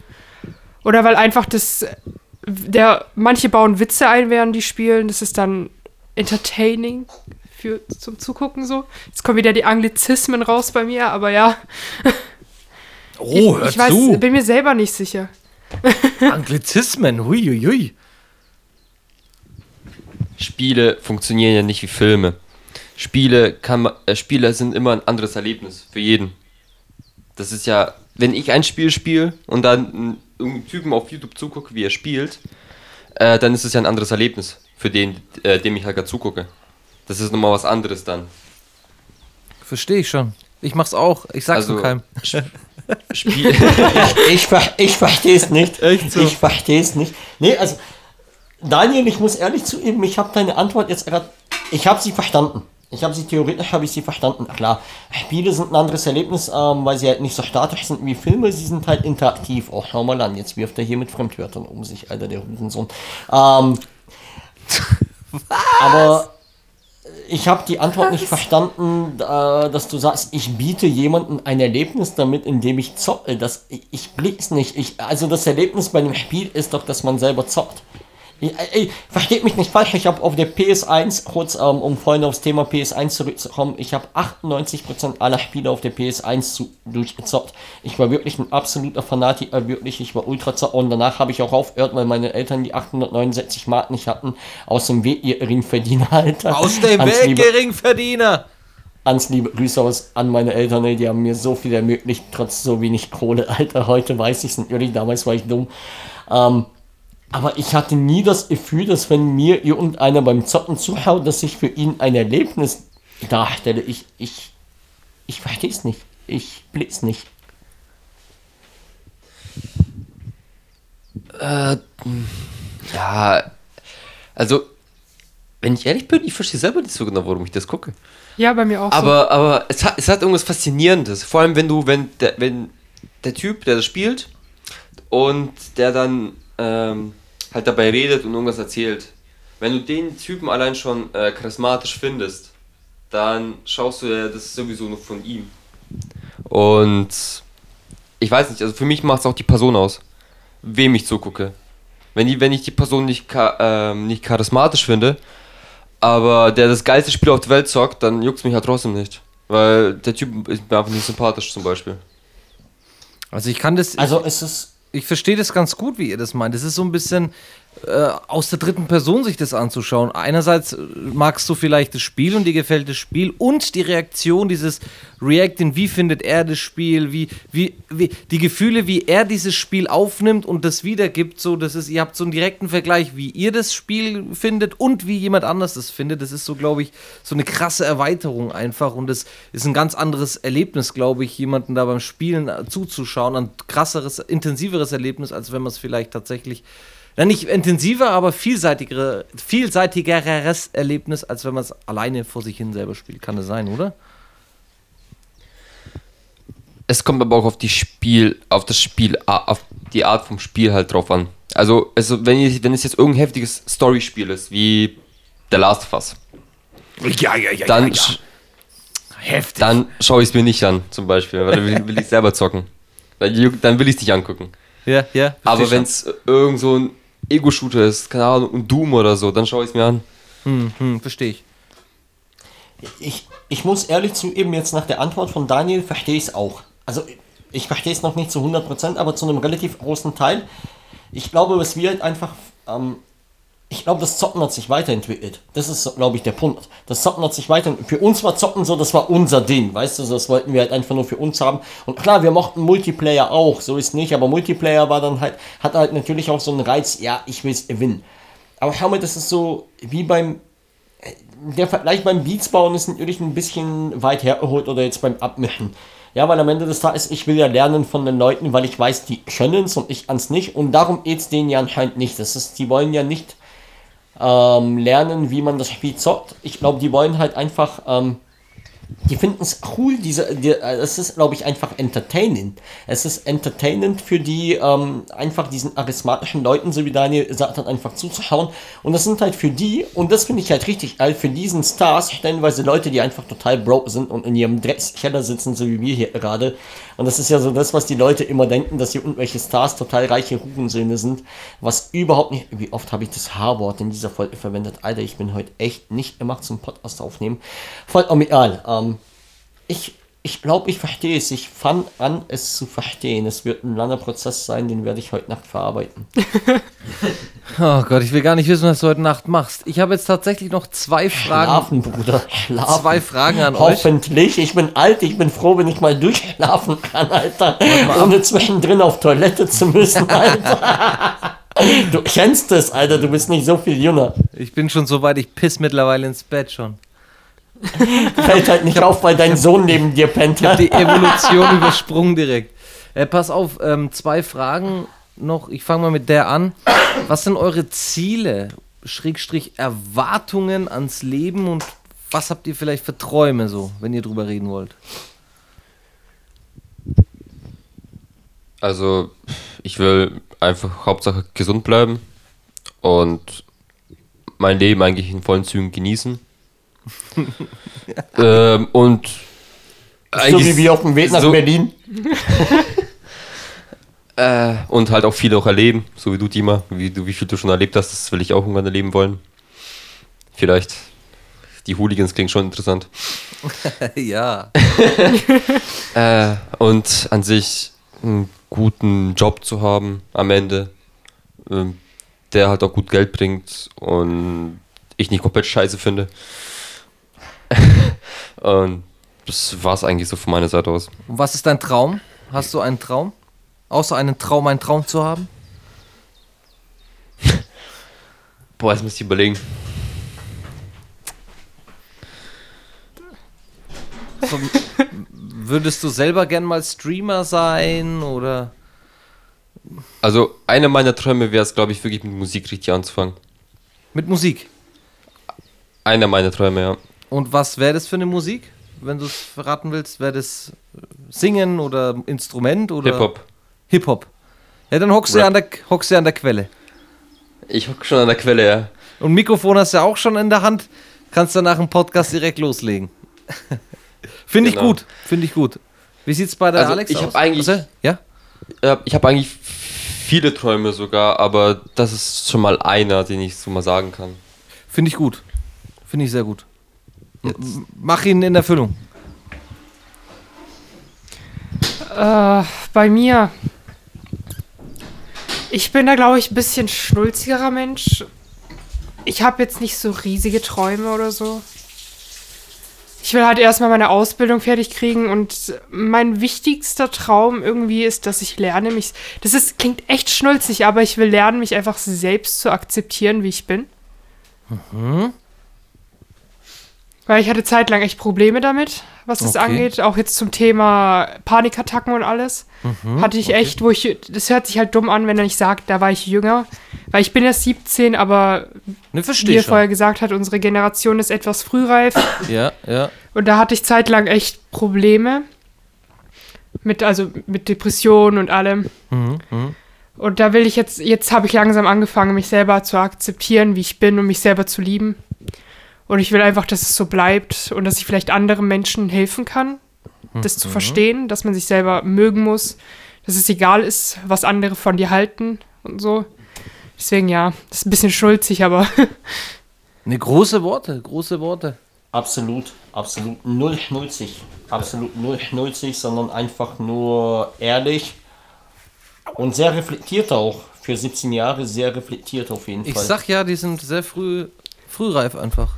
Oder weil einfach das, der, manche bauen Witze ein, während die spielen. Das ist dann entertaining für, zum Zugucken so. Jetzt kommen wieder die Anglizismen raus bei mir, aber ja. Oh, hör ich weiß, zu. bin mir selber nicht sicher. Anglizismen, huiuiui. Spiele funktionieren ja nicht wie Filme. Spiele, kann man, äh, Spiele sind immer ein anderes Erlebnis für jeden. Das ist ja, wenn ich ein Spiel spiele und dann einen- irgendeinen Typen auf YouTube zugucke, wie er spielt, äh, dann ist es ja ein anderes Erlebnis für den, äh, dem ich halt gerade zugucke. Das ist nochmal was anderes dann. Verstehe ich schon. Ich mach's auch. Ich sag's Also- nur keinem. Spiel, Ich, ver- ich verstehe es nicht. Echt so? Ich verstehe es nicht. Nee, also, Daniel, ich muss ehrlich zugeben, ich habe deine Antwort jetzt gerade, ich habe sie verstanden. Ich habe sie theoretisch, habe ich sie verstanden. Klar, Spiele sind ein anderes Erlebnis, ähm, weil sie halt nicht so statisch sind wie Filme, sie sind halt interaktiv. Oh, schau mal an, jetzt wirft er hier mit Fremdwörtern um sich, Alter, der Hurensohn. Ähm, aber ich habe die Antwort nicht verstanden, äh, dass du sagst, ich biete jemandem ein Erlebnis damit, indem ich zocke. Das, ich, ich blick's nicht. Ich, also das Erlebnis bei dem Spiel ist doch, dass man selber zockt. Ich, ey, versteht mich nicht falsch, ich habe auf der PS1, kurz ähm, um vorhin aufs Thema PS1 zurückzukommen, ich habe 98% aller Spiele auf der PS1 zu, durchgezockt. Ich war wirklich ein absoluter Fanatiker, wirklich, ich war ultra zocker und danach habe ich auch aufgehört, weil meine Eltern die 869 Mark nicht hatten, aus dem Weg ihr Ringverdiener, Alter. Aus dem Weg, liebe- Geringverdiener. Ans liebe Grüße aus an meine Eltern, ey, die haben mir so viel ermöglicht, trotz so wenig Kohle, Alter. Heute weiß ich es natürlich, damals war ich dumm. Ähm, aber ich hatte nie das Gefühl, dass wenn mir irgendeiner beim Zocken zuschaut, dass ich für ihn ein Erlebnis darstelle. Ich, ich, ich verstehe es nicht. Ich blick's nicht. ja, also, wenn ich ehrlich bin, ich verstehe selber nicht so genau, warum ich das gucke. Ja, bei mir auch so. Aber, aber es, hat, es hat irgendwas Faszinierendes. Vor allem, wenn du, wenn der, wenn der Typ, der das spielt und der dann ähm, halt dabei redet und irgendwas erzählt, wenn du den Typen allein schon äh, charismatisch findest, dann schaust du ja, das ist sowieso nur von ihm. Und ich weiß nicht, also für mich macht es auch die Person aus. wem ich zugucke. Wenn, die, wenn ich die Person nicht, ähm, nicht charismatisch finde, aber der das geilste Spiel auf der Welt zockt, dann juckt es mich halt trotzdem nicht. Weil der Typ ist mir einfach nicht sympathisch zum Beispiel. Also ich kann das. Also es ist. Ich verstehe das ganz gut, wie ihr das meint. Es ist so ein bisschen äh, aus der dritten Person sich das anzuschauen. Einerseits äh, magst du vielleicht das Spiel und dir gefällt das Spiel und die Reaktion, dieses Reacting, wie findet er das Spiel, wie, wie, wie die Gefühle, wie er dieses Spiel aufnimmt und das wiedergibt. So, das ist, ihr habt so einen direkten Vergleich, wie ihr das Spiel findet und wie jemand anders das findet. Das ist so, glaube ich, so eine krasse Erweiterung einfach und das ist ein ganz anderes Erlebnis, glaube ich, jemanden da beim Spielen äh, zuzuschauen. Ein krasseres, intensiveres Erlebnis, als wenn man es vielleicht tatsächlich na, nicht intensiver, aber vielseitigere, vielseitigeres Erlebnis, als wenn man es alleine vor sich hin selber spielt. Kann das sein, oder? Es kommt aber auch auf die Spiel, auf das Spiel, auf die Art vom Spiel halt drauf an. Also, also wenn, ich, wenn es jetzt irgendein heftiges Story-Spiel ist, wie The Last of Us, Ja, ja, ja. dann, ja, ja. Heftig. dann schaue ich es mir nicht an, zum Beispiel, weil dann will, will ich selber zocken. Dann, dann will ich es nicht angucken. ja, ja. Aber wenn es irgend so ein Ego-Shooter ist, keine Ahnung, ein Doom oder so, dann schaue ich es mir an. Hm, hm, verstehe ich. Ich, ich muss ehrlich zugeben, jetzt nach der Antwort von Daniel verstehe ich es auch. Also ich verstehe es noch nicht zu 100%, aber zu einem relativ großen Teil. Ich glaube, es wird einfach ähm, ich glaube, das Zocken hat sich weiterentwickelt. Das ist, glaube ich, der Punkt. Das Zocken hat sich weiterentwickelt. Für uns war Zocken so, das war unser Ding, weißt du, das wollten wir halt einfach nur für uns haben. Und klar, wir mochten Multiplayer auch, so ist nicht, aber Multiplayer war dann halt, hat halt natürlich auch so einen Reiz, ja, ich will es gewinnen. Aber schau mal, das ist so wie beim, der Vergleich beim Beatsbauen ist natürlich ein bisschen weit hergeholt oder jetzt beim Abmischen. Ja, weil am Ende des Tages, ich will ja lernen von den Leuten, weil ich weiß, die können es und ich ans nicht. Und darum geht es denen ja anscheinend nicht. Das ist, die wollen ja nicht ähm, lernen, wie man das Spiel zockt. Ich glaube, die wollen halt einfach, ähm, die finden es cool, diese, die, äh, es ist, glaube ich, einfach entertaining. Es ist entertainend für die, ähm, einfach diesen charismatischen Leuten, so wie Daniel gesagt hat, einfach zuzuschauen. Und das sind halt für die, und das finde ich halt richtig geil, für diesen Stars stellenweise Leute, die einfach total broke sind und in ihrem Dreckskeller sitzen, so wie wir hier gerade. Und das ist ja so das, was die Leute immer denken, dass hier irgendwelche Stars total reiche Hurensöhne sind, was überhaupt nicht, wie oft habe ich das H-Wort in dieser Folge verwendet? Alter, ich bin heute echt nicht gemacht zum Podcast aufnehmen. Vollkommen egal. Ähm, ich ich glaube, ich verstehe es. Ich fange an, es zu verstehen. Es wird ein langer Prozess sein, den werde ich heute Nacht verarbeiten. Oh Gott, ich will gar nicht wissen, was du heute Nacht machst. Ich habe jetzt tatsächlich noch zwei Fragen. Schlafen, Bruder. Schlafen. Zwei Fragen an euch. Hoffentlich. Ich bin alt, ich bin froh, wenn ich mal durchschlafen kann, Alter. Ohne zwischendrin auf Toilette zu müssen, Alter. Du kennst es, Alter. Du bist nicht so viel jünger. Ich bin schon so weit, ich piss mittlerweile ins Bett schon. Fällt halt nicht auf, weil dein Sohn neben dir pennt. Ich habe die Evolution übersprungen direkt. Äh, pass auf, ähm, zwei Fragen noch. Ich fange mal mit der an. Was sind eure Ziele, Schrägstrich Erwartungen ans Leben und was habt ihr vielleicht für Träume so, wenn ihr drüber reden wollt? Also, ich will einfach Hauptsache gesund bleiben und mein Leben eigentlich in vollen Zügen genießen. ähm, und So wie wir auf dem Weg nach so- Berlin. Äh, und halt auch viel auch erleben, so wie du, Dima, wie, du, wie viel du schon erlebt hast, das will ich auch irgendwann erleben wollen. Vielleicht. Die Hooligans klingen schon interessant. ja. Äh, und an sich einen guten Job zu haben am Ende, ähm, der halt auch gut Geld bringt und ich nicht komplett scheiße finde. und das war es eigentlich so von meiner Seite aus. Und was ist dein Traum? Hast du einen Traum? Außer einen Traum, einen Traum zu haben? Boah, jetzt muss ich überlegen. So, würdest du selber gern mal Streamer sein oder? Also, einer meiner Träume wäre es, glaube ich, wirklich mit Musik richtig anzufangen. Mit Musik. Einer meiner Träume, ja. Und was wäre das für eine Musik, wenn du es verraten willst? Wäre das äh, Singen oder Instrument oder? Hip-Hop. Hip-Hop. Ja, dann hockst du, ja an der, hockst du ja an der Quelle. Ich hocke schon an der Quelle, ja. Und Mikrofon hast du ja auch schon in der Hand. Kannst du nach dem Podcast direkt loslegen. Finde ich Genau. gut. Finde ich gut. Wie sieht's bei der Also, Alex ich aus? hab eigentlich- Also, ja? Ich habe eigentlich viele Träume sogar, aber das ist schon mal einer, den ich so mal sagen kann. Finde ich gut. Finde ich sehr gut. Mach ihn in Erfüllung. Äh, bei mir. Ich bin da, glaube ich, ein bisschen schnulzigerer Mensch. Ich habe jetzt nicht so riesige Träume oder so. Ich will halt erstmal meine Ausbildung fertig kriegen und mein wichtigster Traum irgendwie ist, dass ich lerne, mich. Das ist, klingt echt schnulzig, aber ich will lernen, mich einfach selbst zu akzeptieren, wie ich bin. Weil ich hatte zeitlang echt Probleme damit, was das Okay. angeht. Auch jetzt zum Thema Panikattacken und alles. hatte ich echt, wo ich. Das hört sich halt dumm an, wenn er nicht sagt, da war ich jünger. Weil ich bin erst 17, aber Ne, wie er vorher gesagt hat, unsere Generation ist etwas frühreif. Ja, ja. Und da hatte ich zeitlang echt Probleme. Mit, also mit Depressionen und allem. Mhm, mhm. Und da will ich jetzt, jetzt habe ich langsam angefangen, mich selber zu akzeptieren, wie ich bin und mich selber zu lieben. Und ich will einfach, dass es so bleibt und dass ich vielleicht anderen Menschen helfen kann, das zu verstehen, dass man sich selber mögen muss, dass es egal ist, was andere von dir halten und so. Deswegen ja, das ist ein bisschen schulzig, aber Ne, große Worte, große Worte. Absolut, absolut null schnulzig. Absolut null schnulzig, sondern einfach nur ehrlich und sehr reflektiert auch. Für 17 Jahre sehr reflektiert auf jeden Ich Fall. sag ja, die sind sehr früh, frühreif einfach.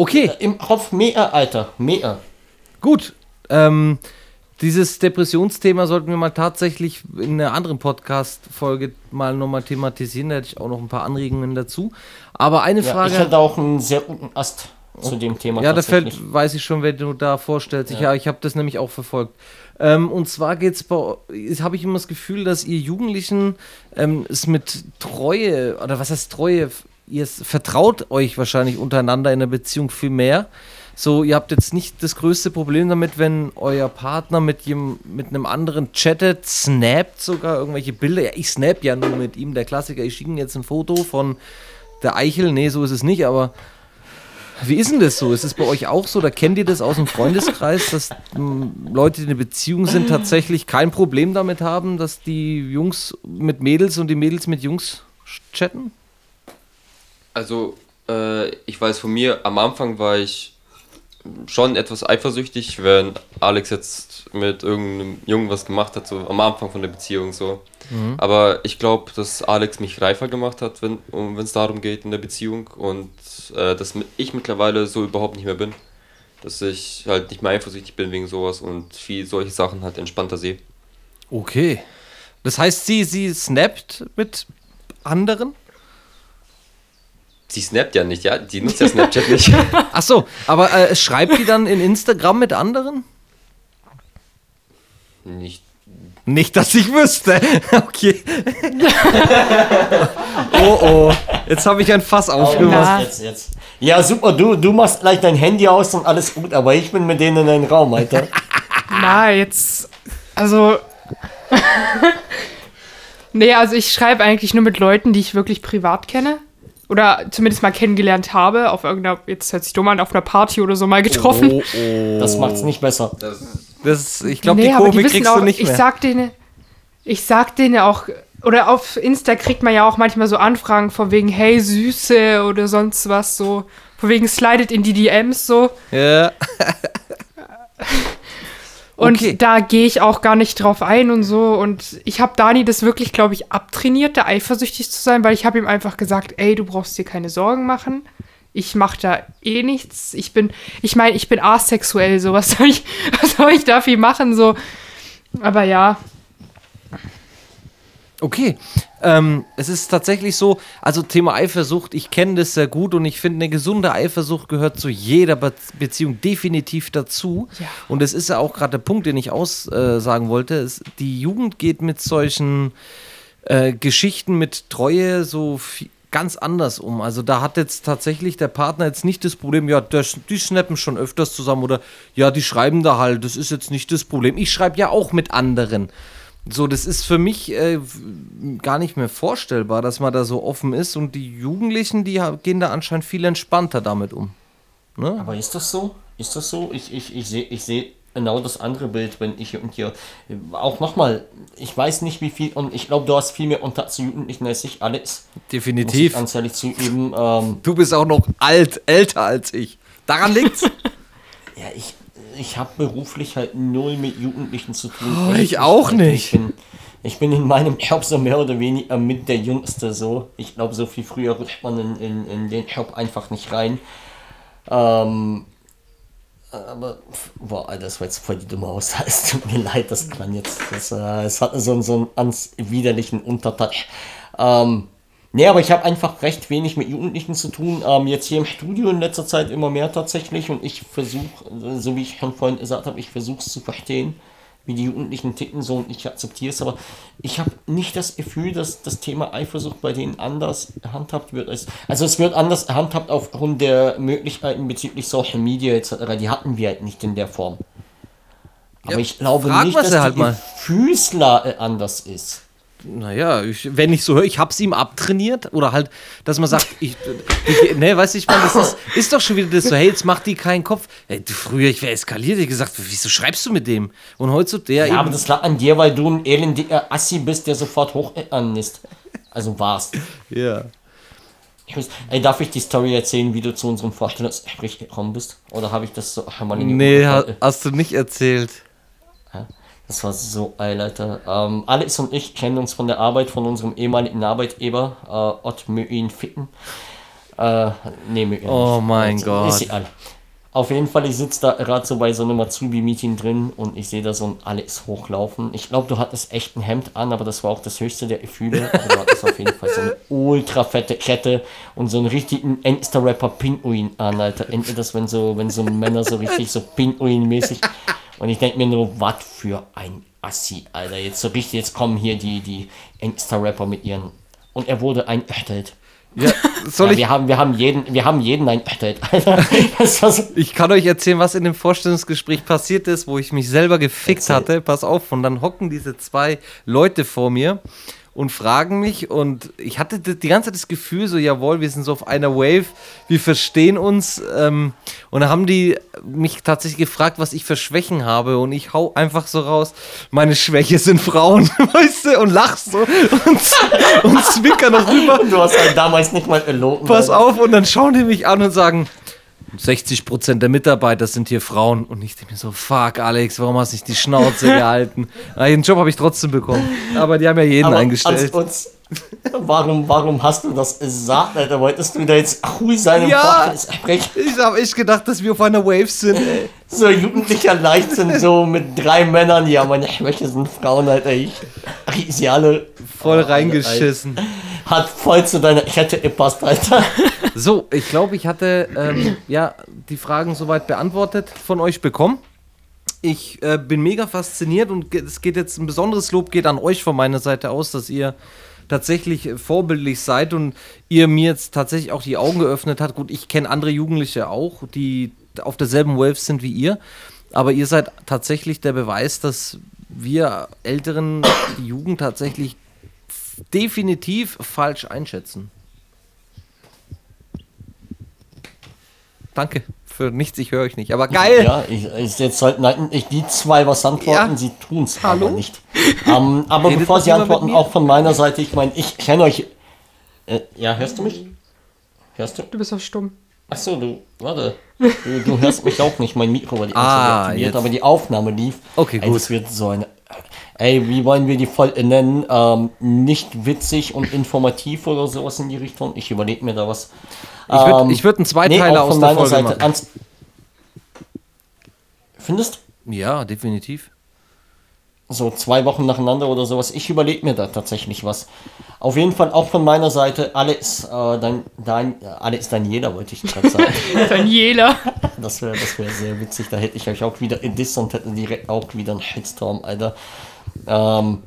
Okay, Im Kopf mehr, Alter, mehr. gut. Ähm, dieses Depressionsthema sollten wir mal tatsächlich in einer anderen Podcast-Folge mal nochmal thematisieren. Da hätte ich auch noch ein paar Anregungen dazu. Aber eine Ja, Frage. ich hätte auch einen sehr guten Ast zu dem Thema. Ja, das tatsächlich. fällt, weiß ich schon, wenn du da vorstellst. Ich, ja, ich habe das nämlich auch verfolgt. Ähm, und zwar geht's bei, habe ich immer das Gefühl, dass ihr Jugendlichen ähm, es mit Treue, oder was heißt Treue, ihr vertraut euch wahrscheinlich untereinander in der Beziehung viel mehr. So, ihr habt jetzt nicht das größte Problem damit, wenn euer Partner mit, jem, mit einem anderen chattet, snappt sogar irgendwelche Bilder. Ja, ich snap ja nur mit ihm, der Klassiker. Ich schicke ihm jetzt ein Foto von der Eichel. Nee, so ist es nicht, aber wie ist denn das so? Ist es bei euch auch so? Da kennt ihr das aus dem Freundeskreis, dass m, Leute, die in einer Beziehung sind, tatsächlich kein Problem damit haben, dass die Jungs mit Mädels und die Mädels mit Jungs chatten? Also, äh, ich weiß von mir, am Anfang war ich schon etwas eifersüchtig, wenn Alex jetzt mit irgendeinem Jungen was gemacht hat, so am Anfang von der Beziehung so. Aber ich glaube, dass Alex mich reifer gemacht hat, wenn es darum geht in der Beziehung und äh, dass ich mittlerweile so überhaupt nicht mehr bin. Dass ich halt nicht mehr eifersüchtig bin wegen sowas und viel solche Sachen halt entspannter sehe. Okay. Das heißt, sie, sie snappt mit anderen? Sie snappt ja nicht, ja? Die nutzt ja Snapchat nicht. Ach so, aber äh, schreibt die dann in Instagram mit anderen? nicht. Nicht, dass ich wüsste. Okay. oh oh. Jetzt habe ich ein Fass Oh, aufgemacht. jetzt, jetzt, jetzt. Ja, super, du, du machst gleich dein Handy aus und alles gut, aber ich bin mit denen in einem Raum, Alter. na, jetzt. Also. nee, also ich schreibe eigentlich nur mit Leuten, die ich wirklich privat kenne. Oder zumindest mal kennengelernt habe, auf irgendeiner, jetzt hört sich dumm an, auf einer Party oder so mal getroffen. Oh, oh. Das macht's nicht besser. Das, ich glaube, nee, die aber Kurve die wissen kriegst auch, du nicht ich mehr. sag denen, ich sag denen auch, oder auf Insta kriegt man ja auch manchmal so Anfragen von wegen, hey Süße oder sonst was so, von wegen slidet in die DMs so. ja. Und Okay. da gehe ich auch gar nicht drauf ein und so. Und ich habe Dani das wirklich, glaube ich, abtrainiert, da eifersüchtig zu sein, weil ich habe ihm einfach gesagt, ey, du brauchst dir keine Sorgen machen. Ich mache da eh nichts. Ich bin, ich meine, ich bin asexuell, so was soll ich, was soll ich da viel machen, so. Aber ja, Okay. Ähm, es ist tatsächlich so, also Thema Eifersucht, ich kenne das sehr gut und ich finde, eine gesunde Eifersucht gehört zu jeder Be Beziehung definitiv dazu. Ja. Und das ist ja auch gerade der Punkt, den ich aussagen wollte. Es, die Jugend geht mit solchen äh, Geschichten mit Treue so viel, ganz anders um. Also da hat jetzt tatsächlich der Partner jetzt nicht das Problem, ja, das, die snappen schon öfters zusammen oder ja, die schreiben da halt, das ist jetzt nicht das Problem. Ich schreibe ja auch mit anderen. So, das ist für mich äh, gar nicht mehr vorstellbar, dass man da so offen ist und die Jugendlichen, die gehen da anscheinend viel entspannter damit um. Ne? Aber ist das so? Ist das so? Ich, ich, ich sehe ich seh genau das andere Bild, wenn ich und hier auch nochmal, ich weiß nicht wie viel, und ich glaube, du hast viel mehr Kontakt zu Jugendlichen als ich, Alex. Definitiv. ganz ehrlich zugeben. Ähm, Du bist auch noch alt, älter als ich. Daran liegt's. ja, ich, ich habe beruflich halt null mit Jugendlichen zu tun. Oh, ich auch Alter. nicht. Ich bin, ich bin in meinem Job so mehr oder weniger mit der Jüngste so. Ich glaube, so viel früher rutscht man in, in, in den Job einfach nicht rein. Ähm, aber, boah, Alter, das war jetzt voll die dumme Aussage. Es tut mir leid, das klang jetzt. Das, äh, es hatte so, einen- so einen ganz widerlichen Untertouch. Ähm, nee, aber ich habe einfach recht wenig mit Jugendlichen zu tun. Ähm, jetzt hier im Studio in letzter Zeit immer mehr tatsächlich. Und ich versuche, so wie ich schon vorhin gesagt habe, ich versuche es zu verstehen, wie die Jugendlichen ticken so und ich akzeptiere es. Aber ich habe nicht das Gefühl, dass das Thema Eifersucht bei denen anders handhabt wird. Als, also es wird anders handhabt aufgrund der Möglichkeiten bezüglich Social Media etc. Die hatten wir halt nicht in der Form. Aber Ja, ich glaube nicht, dass die halt mal. Gefühlslage anders ist. Naja, ich, wenn ich so höre, ich hab's ihm abtrainiert oder halt, dass man sagt, ich, ich ne, weißt du, ich meine, das ist, ist doch schon wieder das so, hey, jetzt mach die keinen Kopf. Ey, du, früher, ich wäre eskaliert, ich gesagt, wieso schreibst du mit dem? Und der Ja, aber eben, das lag an dir, weil du ein elendiger Assi bist, der sofort hoch annisst. Also warst. ja. Ich weiß, ey, darf ich die Story erzählen, wie du zu unserem Vorstellungsgespräch gekommen bist? Oder habe ich das so in die Nee, ha, hast du nicht erzählt. Das war so geil, Alter. Ähm, Alex und ich kennen uns von der Arbeit von unserem ehemaligen Arbeitgeber, äh, Ott Möin Ficken. Äh, nee, Möin. Oh mein Ist- Gott. Ist egal. Auf jeden Fall, ich sitze da gerade so bei so einem Azubi-Meeting drin und ich sehe da so ein Alex hochlaufen. Ich glaube, du hattest echt ein Hemd an, aber das war auch das höchste der Gefühle. Aber du hattest auf jeden Fall so eine ultra fette Kette und so einen richtigen Insta-Rapper Pinguin an, Alter. Endlich das, wenn so, wenn so Männer so richtig so Pinguin-mäßig. Und ich denke mir nur, was für ein Assi, Alter. Jetzt so richtig, jetzt kommen hier die, die Insta-Rapper mit ihren. Und er wurde einöchtelt. Ja, soll Ja, ich, wir, haben, wir, haben jeden, wir haben jeden einöchtelt, Alter. Das war so, ich kann euch erzählen, was in dem Vorstellungsgespräch passiert ist, wo ich mich selber gefickt Erzähl. hatte. Pass auf, und dann hocken diese zwei Leute vor mir und fragen mich und ich hatte die ganze Zeit das Gefühl, so jawohl, wir sind so auf einer Wave, wir verstehen uns ähm, und dann haben die mich tatsächlich gefragt, was ich für Schwächen habe und ich hau einfach so raus, meine Schwäche sind Frauen, weißt du, und lach so und, und zwinker noch rüber. du hast halt damals nicht mal eloten. Pass auf, und dann schauen die mich an und sagen, 60% der Mitarbeiter sind hier Frauen. Und ich denke mir so, fuck, Alex, warum hast du nicht die Schnauze gehalten? Ah, den Job habe ich trotzdem bekommen. Aber die haben ja jeden Aber eingestellt. Uns, warum, warum hast du das gesagt, Alter? Wolltest du da jetzt cool sein im Ja. Vorstellungsgespräch? Ich habe echt gedacht, dass wir auf einer Wave sind. Ey. So jugendlicher Leichtsinn, so mit drei Männern. Ja, meine Schwäche sind Frauen, Alter. Ich riech sie alle. Voll Alter, reingeschissen. Hat voll zu deiner Kette gepasst, Alter. So, ich glaube, ich hatte ähm, ja die Fragen soweit beantwortet von euch bekommen. Ich äh, bin mega fasziniert und es geht jetzt ein besonderes Lob geht an euch von meiner Seite aus, dass ihr tatsächlich äh, vorbildlich seid und ihr mir jetzt tatsächlich auch die Augen geöffnet habt. Gut, ich kenne andere Jugendliche auch, die auf derselben Wave sind wie ihr, aber ihr seid tatsächlich der Beweis, dass wir Älteren die Jugend tatsächlich definitiv falsch einschätzen. Danke für nichts, ich höre euch nicht. Aber geil! Ja, ich, ich jetzt sollten halt ich die zwei was antworten, Ja. sie tun's Hallo? aber nicht. Ähm, aber Redet bevor sie antworten, auch von meiner Seite, ich meine, ich kenne euch. Äh, ja, hörst du mich? Hörst du? Du bist auch stumm. Achso, du, warte. Du, du hörst mich auch nicht, mein Mikro war die ganze Ah, Zeit aktiviert, jetzt. aber die Aufnahme lief. Okay, Ey, gut. das wird so eine. Ey, wie wollen wir die voll nennen? Ähm, nicht witzig und informativ oder sowas in die Richtung. Ich überlege mir da was. Ich würde Ähm, ich würd einen Zweiteiler auch aus der Folge Seite. machen. Findest Ja, definitiv. So zwei Wochen nacheinander oder sowas. Ich überlege mir da tatsächlich was. Auf jeden Fall auch von meiner Seite, Alex, äh, dein, dein, äh, Alex Daniela wollte ich gerade sagen. Daniela. Das wäre das wär sehr witzig. Da hätte ich euch auch wieder in Diss und hätte direkt auch wieder einen Shitstorm, Alter. Ähm,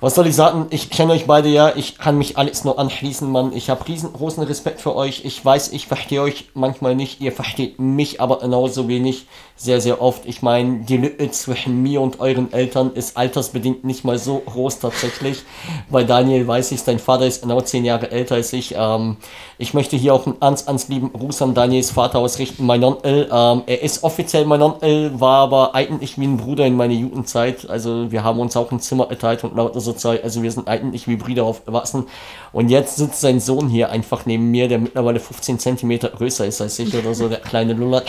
was soll ich sagen? Ich kenne euch beide ja. Ich kann mich alles nur anschließen, Mann. Ich habe riesengroßen Respekt für euch. Ich weiß, ich verstehe euch manchmal nicht. Ihr versteht mich aber genauso wenig. Sehr, sehr oft. Ich meine, die Lücke zwischen mir und euren Eltern ist altersbedingt nicht mal so groß tatsächlich. Bei Daniel weiß ich, dein Vater ist genau zehn Jahre älter als ich. Ähm, ich möchte hier auch einen ganz, ganz lieben Gruß an Daniels Vater ausrichten. Mein Onkel, ähm, er ist offiziell mein Onkel, war aber eigentlich wie ein Bruder in meiner Jugendzeit. Also wir haben uns auch ein Zimmer erteilt und lauter so Zeug. Also wir sind eigentlich wie Brüder aufgewachsen. Und jetzt sitzt sein Sohn hier einfach neben mir, der mittlerweile 15 Zentimeter größer ist als ich oder so, der kleine Luller.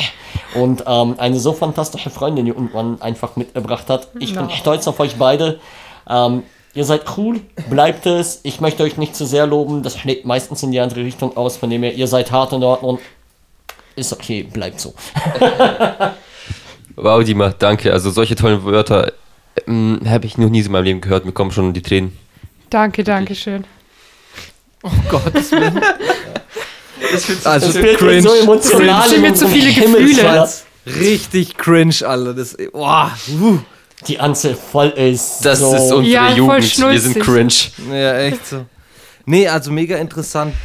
Und ähm, eine so fantastische Freundin, die irgendwann einfach mitgebracht hat. Ich bin stolz auf euch beide. Ähm, ihr seid cool, bleibt es. Ich möchte euch nicht zu sehr loben, das schlägt meistens in die andere Richtung aus, von dem her, ihr seid hart in Ordnung. Ist okay, bleibt so. Wow, Dima, danke. Also solche tollen Wörter ähm, habe ich noch nie in meinem Leben gehört. Mir kommen schon die Tränen. Danke, danke schön. Gottes Willen. also Das wird cringe. so emotional. Das sind in mir zu viele. Gefühle. Richtig cringe, Alter. Das, boah, uh. Die Anze voll ist. Das so. ist unsere Ja, Jugend. Wir sind cringe. Ja, echt so. Nee, also mega interessant,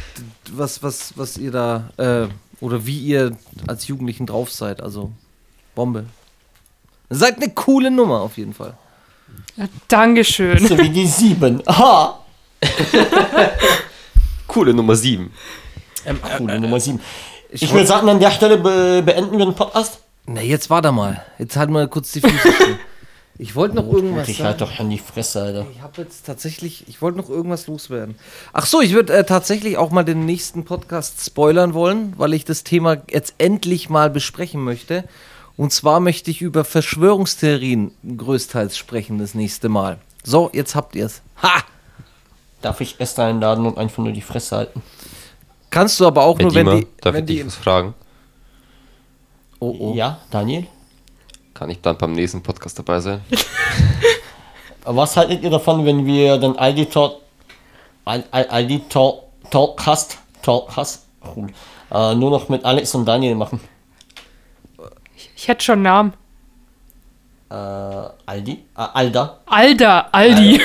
was, was, was ihr da, äh, oder wie ihr als Jugendlichen drauf seid. Also, Bombe. Seid eine coole Nummer auf jeden Fall. Ja, Dankeschön. So wie die sieben. Aha. Coole Nummer 7. Coole Nummer sieben. Ich würde sagen, an der Stelle be beenden wir den Podcast. Na, jetzt warte mal. Jetzt halt mal kurz die Füße. Ich wollte noch irgendwas Ich sagen. halt doch an die Fresse, Alter. Ich habe jetzt tatsächlich, ich wollte noch irgendwas loswerden. Ach so, ich würde äh, tatsächlich auch mal den nächsten Podcast spoilern wollen, weil ich das Thema jetzt endlich mal besprechen möchte. Und zwar möchte ich über Verschwörungstheorien größtenteils sprechen das nächste Mal. So, jetzt habt ihr es. Ha! Darf ich Esther einladen und einfach nur die Fresse halten? Kannst du aber auch Hey, nur, wenn Dima, die, darf wenn ich dich die was fragen? oh, oh. Ja, Daniel? Kann ich dann beim nächsten Podcast dabei sein? Was haltet ihr davon, wenn wir den Aldi Talk, Al- Al- Aldi Talk, Talkcast, Talkcast, cool, äh, nur noch mit Alex und Daniel machen? Ich hätte schon einen Namen. Äh, Aldi? Äh, Alda? Alda, Aldi.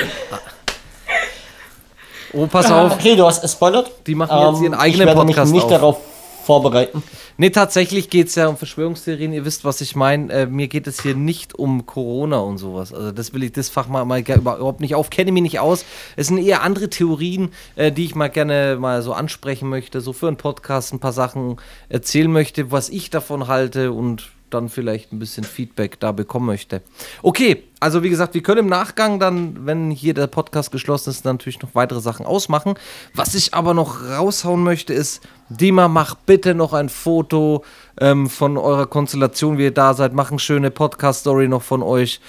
oh, pass auf. Okay, du hast es spoilert. Die machen jetzt ihren eigenen ich werde Podcast mich nicht auf. darauf vorbereiten. Nee, tatsächlich geht es ja um Verschwörungstheorien. Ihr wisst, was ich meine. Äh, mir geht es hier nicht um Corona und sowas. Also das will ich das Fach mal, mal überhaupt nicht auf. Kenne mich nicht aus. Es sind eher andere Theorien, äh, die ich mal gerne mal so ansprechen möchte. So für einen Podcast ein paar Sachen erzählen möchte, was ich davon halte und dann vielleicht ein bisschen Feedback da bekommen möchte. Okay, also wie gesagt, wir können im Nachgang dann, wenn hier der Podcast geschlossen ist, natürlich noch weitere Sachen ausmachen. Was ich aber noch raushauen möchte, ist, Dima, mach bitte noch ein Foto ähm, von eurer Konstellation, wie ihr da seid. Mach eine schöne Podcast-Story noch von euch.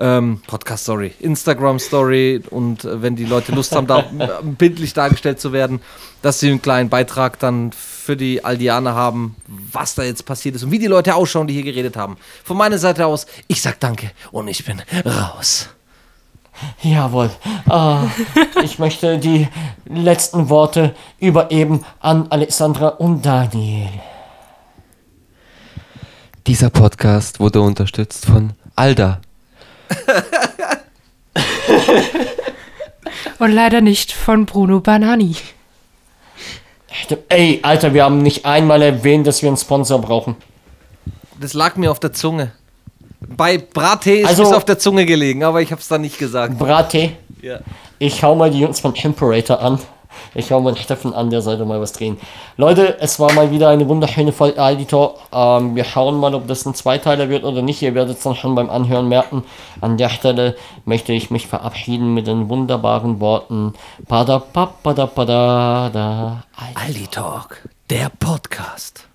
Ähm, Podcast-Story, Instagram-Story und äh, wenn die Leute Lust haben, da äh, bildlich dargestellt zu werden, dass sie einen kleinen Beitrag dann für die Aldianer haben, was da jetzt passiert ist und wie die Leute ausschauen, die hier geredet haben. Von meiner Seite aus, ich sag danke und ich bin raus. Jawohl. Ah, ich möchte die letzten Worte übergeben an Alexandra und Daniel. Dieser Podcast wurde unterstützt von Alda. Und leider nicht von Bruno Banani. Ey, Alter, wir haben nicht einmal erwähnt, dass wir einen Sponsor brauchen. Das lag mir auf der Zunge. Bei Brattee ist Also- es auf der Zunge gelegen, aber ich hab's dann nicht gesagt. Brate, Ja. ich hau mal die Jungs von Imperator an. Ich hau mal Steffen an, der sollte mal was drehen. Leute, es war mal wieder eine wunderschöne Folge Editor. Ähm, wir schauen mal, ob das ein Zweiteiler wird oder nicht. Ihr werdet es dann schon beim Anhören merken. An der Stelle möchte ich mich verabschieden mit den wunderbaren Worten. Pada, pa, pada, pada, da. Aldi Talk, der Podcast.